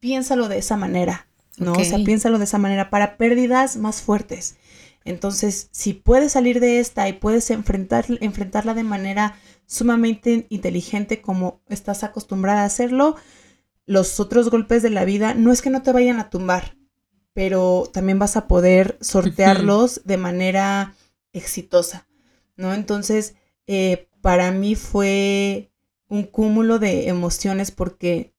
Piénsalo de esa manera, ¿no? O sea, piénsalo de esa manera para pérdidas más fuertes. Entonces, si puedes salir de esta y puedes enfrentar, enfrentarla de manera sumamente inteligente como estás acostumbrada a hacerlo, los otros golpes de la vida no es que no te vayan a tumbar, pero también vas a poder sortearlos de manera exitosa, ¿no? Entonces, eh, para mí fue un cúmulo de emociones porque,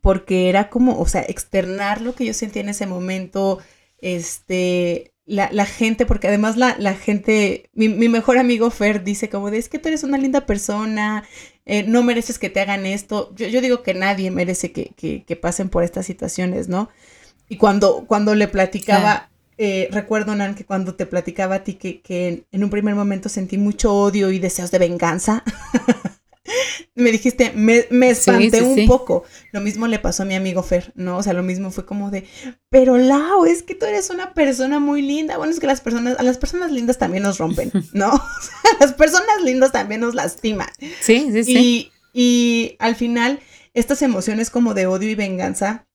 porque era como, o sea, externar lo que yo sentía en ese momento, este, la, gente, porque además la, la gente, mi, mejor amigo Fer dice como de, es que tú eres una linda persona, eh, no mereces que te hagan esto. Yo, yo digo que nadie merece que, que, que pasen por estas situaciones, ¿no? Y cuando, cuando le platicaba, eh, recuerdo, Nan, que cuando te platicaba a ti que, que, en un primer momento sentí mucho odio y deseos de venganza, me dijiste, me, me espanté un poco. Lo mismo le pasó a mi amigo Fer, ¿no? O sea, lo mismo fue como de, pero Lau, es que tú eres una persona muy linda. Bueno, es que las personas, a las personas lindas también nos rompen, ¿no? las personas lindas también nos lastiman. Sí, sí, sí. Y, y al final, estas emociones como de odio y venganza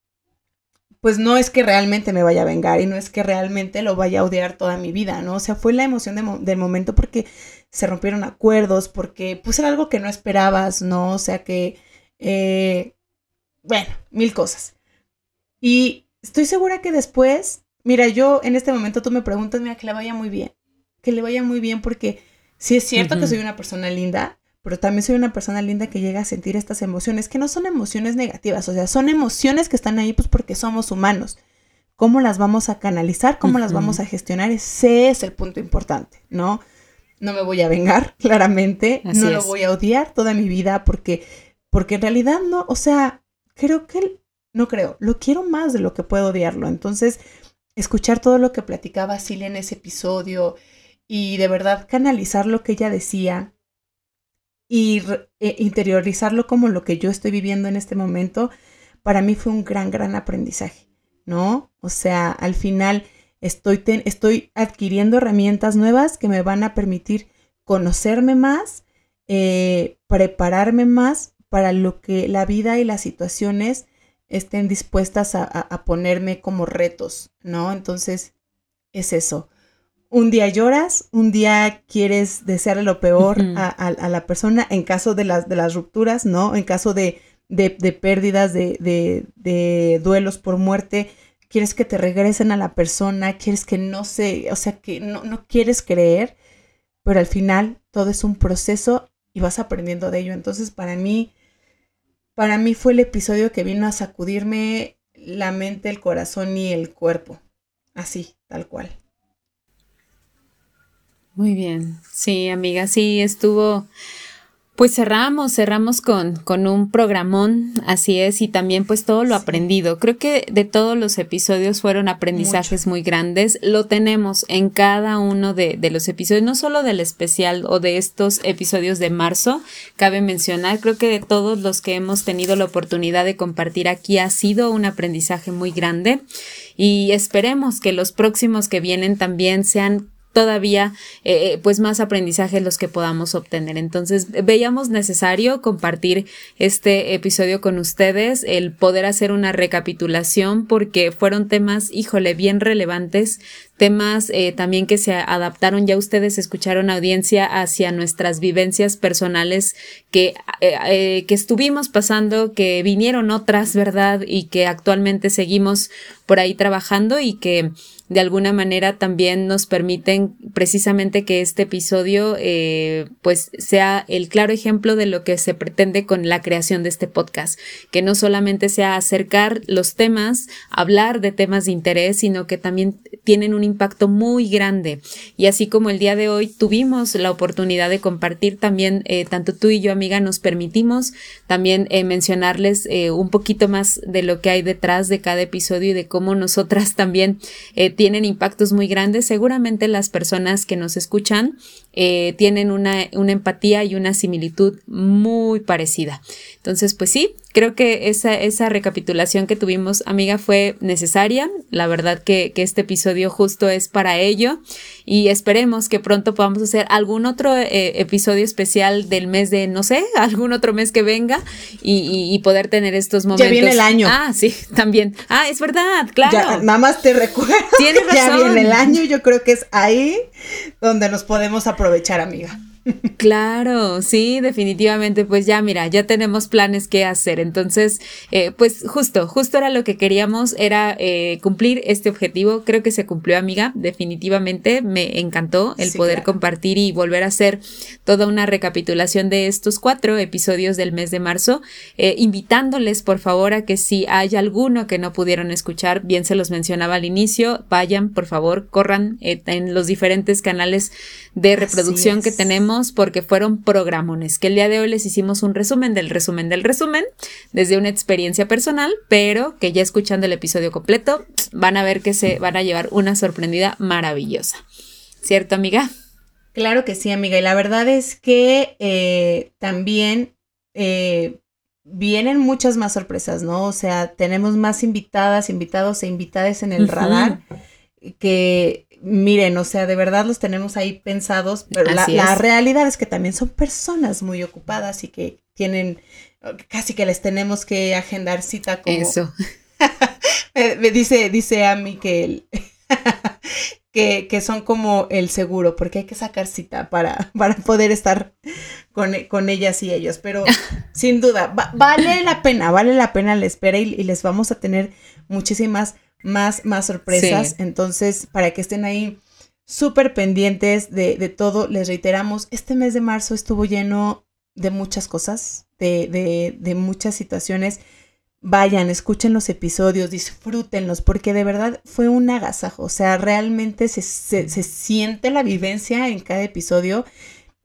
pues no es que realmente me vaya a vengar y no es que realmente lo vaya a odiar toda mi vida, ¿no? O sea, fue la emoción del momento porque se rompieron acuerdos, porque pues era algo que no esperabas, ¿no? O sea que, eh, bueno, mil cosas. Y estoy segura que después, mira, yo en este momento tú me preguntas, mira, que le vaya muy bien, que le vaya muy bien porque sí es cierto que soy una persona linda, pero también soy una persona linda que llega a sentir estas emociones, que no son emociones negativas, o sea, son emociones que están ahí pues porque somos humanos. ¿Cómo las vamos a canalizar? ¿Cómo las vamos a gestionar? Ese es el punto importante, ¿no? No me voy a vengar, claramente, no lo voy a odiar toda mi vida porque, porque en realidad no, o sea, creo que, no creo, lo quiero más de lo que puedo odiarlo. Entonces, escuchar todo lo que platicaba Silvia en ese episodio y de verdad canalizar lo que ella decía y eh, interiorizarlo como lo que yo estoy viviendo en este momento, para mí fue un gran, gran aprendizaje, ¿no? O sea, al final estoy, estoy adquiriendo herramientas nuevas que me van a permitir conocerme más, eh, prepararme más para lo que la vida y las situaciones estén dispuestas a, ponerme como retos, ¿no? Entonces, es eso. Un día lloras, un día quieres desearle lo peor a, la persona en caso de las, de las rupturas, ¿no? En caso de, de, pérdidas, de, de, duelos por muerte, quieres que te regresen a la persona, quieres que no se, o sea, que no, no quieres creer, pero al final todo es un proceso y vas aprendiendo de ello. Entonces, para mí, para mí fue el episodio que vino a sacudirme la mente, el corazón y el cuerpo. Así, tal cual. Muy bien. Sí, amiga, sí, estuvo pues cerramos, cerramos con, con un programón, así es, y también pues todo lo aprendido. Creo que de todos los episodios fueron aprendizajes muy grandes. Lo tenemos en cada uno de, de, los episodios, no solo del especial o de estos episodios de marzo, cabe mencionar, creo que de todos los que hemos tenido la oportunidad de compartir aquí ha sido un aprendizaje muy grande y esperemos que los próximos que vienen también sean todavía eh, eh, pues más aprendizaje los que podamos obtener. Entonces veíamos necesario compartir este episodio con ustedes, el poder hacer una recapitulación porque fueron temas, híjole, bien relevantes, temas eh, también que se adaptaron, ya ustedes escucharon audiencia hacia nuestras vivencias personales que, que estuvimos pasando, que vinieron otras, ¿verdad? Y que actualmente seguimos por ahí trabajando y que de alguna manera también nos permiten precisamente que este episodio eh, pues sea el claro ejemplo de lo que se pretende con la creación de este podcast, que no solamente sea acercar los temas, hablar de temas de interés, sino que también tienen un impacto muy grande. Y así como el día de hoy tuvimos la oportunidad de compartir también, eh, tanto tú y yo, amiga, nos permitimos también eh, mencionarles un poquito más de lo que hay detrás de cada episodio y de cómo nosotras también tienen impactos muy grandes, seguramente las personas que nos escuchan eh, tienen una, una empatía y una similitud muy parecida. Entonces, pues sí, creo que esa, esa recapitulación que tuvimos, amiga, fue necesaria. La verdad que, que, este episodio justo es para ello y esperemos que pronto podamos hacer algún otro eh, episodio especial del mes de, no sé, algún otro mes que venga y, y, poder tener estos momentos. Ya viene el año. Ah, sí, también. Ah, es verdad, claro. Ya, nada más te recuerdo. Tienes razón. Ya viene el año, yo creo que es ahí donde nos podemos aprovechar, amiga. Claro, sí, definitivamente, pues ya mira, ya tenemos planes que hacer. Entonces, eh, pues justo, justo era lo que queríamos, era eh, cumplir este objetivo. Creo que se cumplió, amiga, definitivamente. Me encantó el poder compartir y volver a hacer toda una recapitulación de estos cuatro episodios del mes de marzo, eh, invitándoles, por favor, a que si hay alguno que no pudieron escuchar, bien se los mencionaba al inicio, vayan, por favor, corran en los diferentes canales de reproducción que tenemos porque fueron programones, que el día de hoy les hicimos un resumen del resumen del resumen, desde una experiencia personal, pero que ya escuchando el episodio completo van a ver que se van a llevar una sorprendida maravillosa. ¿Cierto, amiga? Claro que sí, amiga. Y la verdad es que eh, también eh, vienen muchas más sorpresas, ¿no? O sea, tenemos más invitadas, invitados e invitadas en el radar que miren, o sea, de verdad los tenemos ahí pensados, pero la, realidad es que también son personas muy ocupadas y que tienen, casi que les tenemos que agendar cita como... Eso. me dice, dice a mí que, que, que, son como el seguro, porque hay que sacar cita para, para poder estar con, con ellas y ellos, pero sin duda, vale la pena, vale la pena la espera y les vamos a tener muchísimas más, más sorpresas. Entonces, para que estén ahí súper pendientes de, de, todo. Les reiteramos, este mes de marzo estuvo lleno de muchas cosas, de, de, de muchas situaciones. Vayan, escuchen los episodios, disfrútenlos, porque de verdad fue un agasajo. O sea, realmente se, se, se siente la vivencia en cada episodio.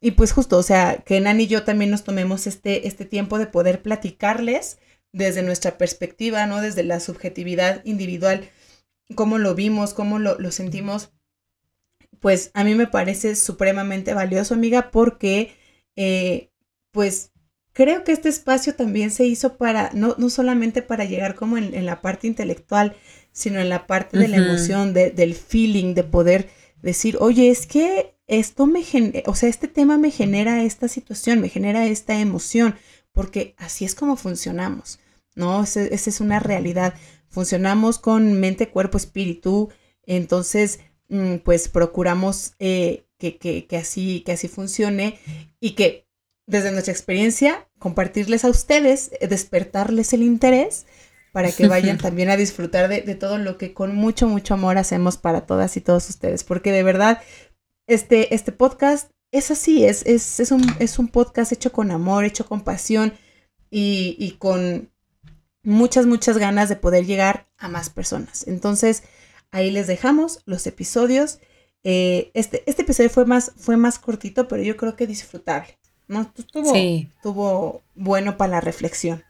Y pues justo, o sea, que Nan y yo también nos tomemos este, este tiempo de poder platicarles desde nuestra perspectiva, ¿no? Desde la subjetividad individual, cómo lo vimos, cómo lo, lo sentimos pues a mí me parece supremamente valioso, amiga, porque eh, pues creo que este espacio también se hizo para, no, no solamente para llegar como en, la parte intelectual, sino en la parte de la emoción, del feeling, de poder decir, oye, es que esto me genera, o sea, este tema me genera esta situación, me genera esta emoción, porque así es como funcionamos, ¿no? Esa es una realidad. Funcionamos con mente, cuerpo, espíritu. Entonces, Mm, pues procuramos eh, que, que, así, que así funcione y que desde nuestra experiencia compartirles a ustedes, eh, despertarles el interés para que vayan también a disfrutar de, todo lo que con mucho, mucho amor hacemos para todas y todos ustedes, porque de verdad este, este podcast es así, es, es, es, un, es un podcast hecho con amor, hecho con pasión y, y con muchas, muchas ganas de poder llegar a más personas. Entonces, Ahí les dejamos los episodios. Eh, este, este episodio fue más, fue más cortito, pero yo creo que disfrutable. ¿no? Estuvo, sí. estuvo bueno para la reflexión.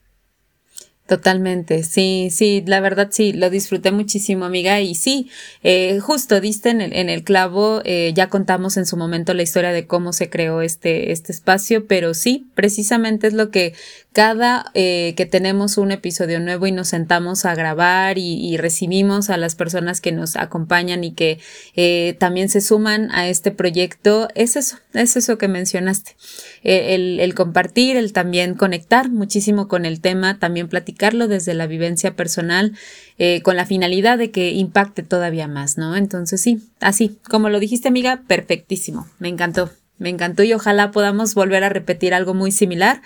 Totalmente, sí, sí, la verdad sí, lo disfruté muchísimo, amiga, y sí, eh, justo diste en el, en el clavo, eh, ya contamos en su momento la historia de cómo se creó este, este espacio, pero sí, precisamente es lo que cada eh, que tenemos un episodio nuevo y nos sentamos a grabar y, recibimos a las personas que nos acompañan y que eh, también se suman a este proyecto, es eso, es eso que mencionaste. Eh, el, compartir, el también conectar muchísimo con el tema, también desde la vivencia personal, con la finalidad de que impacte todavía más, ¿no? Entonces sí, así, como lo dijiste amiga, perfectísimo, me encantó. Me encantó y ojalá podamos volver a repetir algo muy similar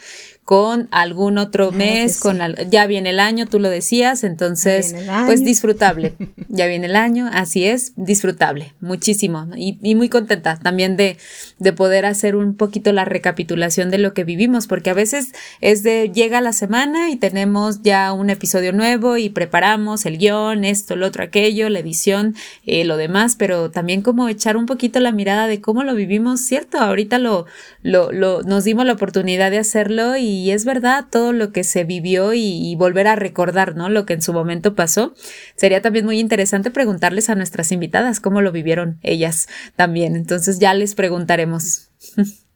con algún otro mes, con ya viene el año, tú lo decías, entonces, pues disfrutable. ya viene el año, así es, disfrutable, muchísimo. Y, y, muy contenta también de, de poder hacer un poquito la recapitulación de lo que vivimos, porque a veces es de llega la semana y tenemos ya un episodio nuevo y preparamos el guion, esto, lo otro, aquello, la edición, eh, lo demás, pero también como echar un poquito la mirada de cómo lo vivimos, ¿cierto? Ahorita lo, lo, lo nos dimos la oportunidad de hacerlo y y es verdad todo lo que se vivió y, volver a recordar, ¿no? Lo que en su momento pasó. Sería también muy interesante preguntarles a nuestras invitadas cómo lo vivieron ellas también. Entonces ya les preguntaremos.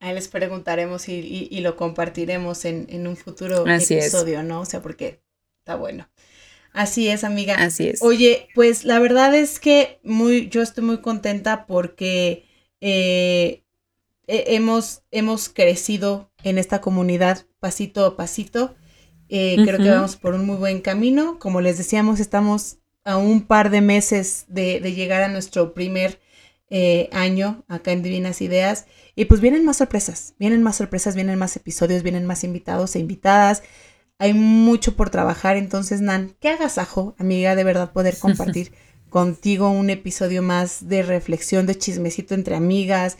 Ahí les preguntaremos y, lo compartiremos en, un futuro episodio, ¿no? O sea, porque está bueno. Así es, amiga. Así es. Oye, pues la verdad es que muy, yo estoy muy contenta porque eh, hemos, hemos crecido en esta comunidad pasito a pasito. Eh, creo que vamos por un muy buen camino. Como les decíamos, estamos a un par de meses de, llegar a nuestro primer eh, año acá en Divinas Ideas. Y pues vienen más sorpresas, vienen más sorpresas, vienen más episodios, vienen más invitados e invitadas. Hay mucho por trabajar. Entonces, Nan, qué agasajo, amiga, de verdad poder compartir contigo un episodio más de reflexión, de chismecito entre amigas,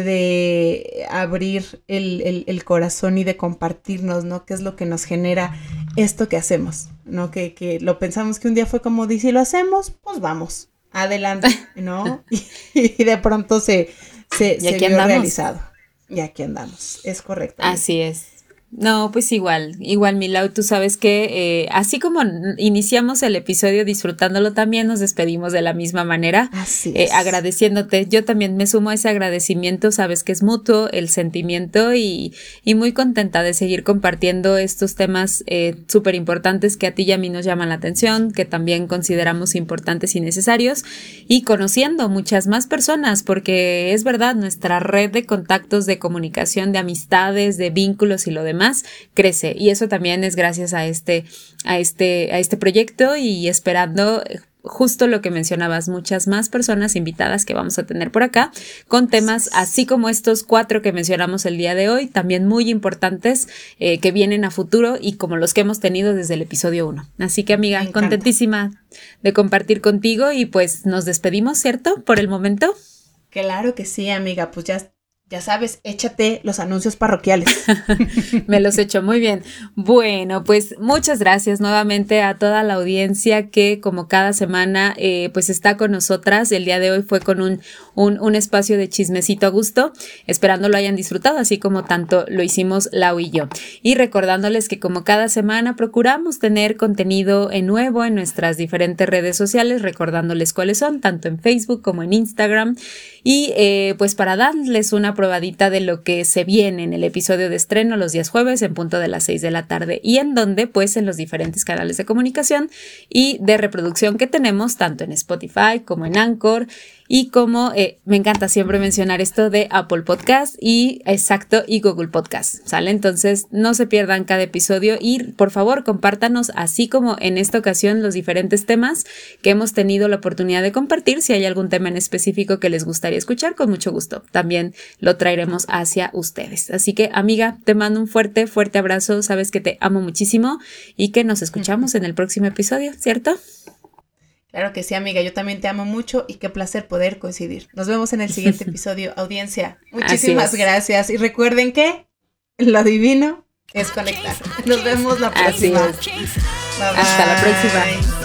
de abrir el, corazón y de compartirnos, ¿no? ¿Qué es lo que nos genera esto que hacemos? ¿No? Que, que lo pensamos que un día fue como, y si lo hacemos, pues vamos, adelante, ¿no? y, de pronto se, se, se vio realizado. Y aquí andamos, es correcto. Así es. No, pues igual, igual Milau, tú sabes que eh, así como iniciamos el episodio disfrutándolo, también nos despedimos de la misma manera, así eh, agradeciéndote. Yo también me sumo a ese agradecimiento, sabes que es mutuo el sentimiento y, y muy contenta de seguir compartiendo estos temas eh, súper importantes que a ti y a mí nos llaman la atención, que también consideramos importantes y necesarios y conociendo muchas más personas, porque es verdad, nuestra red de contactos, de comunicación, de amistades, de vínculos y lo demás crece. Y eso también es gracias a este, a este, a este proyecto y esperando justo lo que mencionabas, muchas más personas invitadas que vamos a tener por acá con temas así como estos cuatro que mencionamos el día de hoy, también muy importantes eh, que vienen a futuro y como los que hemos tenido desde el episodio 1. Así que amiga, contentísima de compartir contigo y pues nos despedimos, ¿cierto? Por el momento. Claro que sí, amiga, pues ya ya sabes, échate los anuncios parroquiales. Me los echo muy bien. Bueno, pues muchas gracias nuevamente a toda la audiencia que como cada semana eh, pues está con nosotras. El día de hoy fue con un, un, espacio de chismecito a gusto, esperando lo hayan disfrutado, así como tanto lo hicimos Lau y yo. Y recordándoles que como cada semana procuramos tener contenido en nuevo en nuestras diferentes redes sociales, recordándoles cuáles son, tanto en Facebook como en Instagram. Y eh, pues para darles una probadita de lo que se viene en el episodio de estreno los días jueves en punto de las 6 de la tarde y en donde pues en los diferentes canales de comunicación y de reproducción que tenemos tanto en Spotify como en Anchor y como eh, me encanta siempre mencionar esto de Apple Podcast y exacto y Google Podcast, ¿sale? Entonces no se pierdan cada episodio y por favor compártanos así como en esta ocasión los diferentes temas que hemos tenido la oportunidad de compartir. Si hay algún tema en específico que les gustaría escuchar, con mucho gusto también lo traeremos hacia ustedes. Así que amiga, te mando un fuerte, fuerte abrazo, sabes que te amo muchísimo y que nos escuchamos en el próximo episodio, ¿cierto? Claro que sí, amiga, yo también te amo mucho y qué placer poder coincidir. Nos vemos en el siguiente episodio, audiencia. Muchísimas gracias y recuerden que lo divino es conectar. Nos vemos la próxima. Hasta la próxima.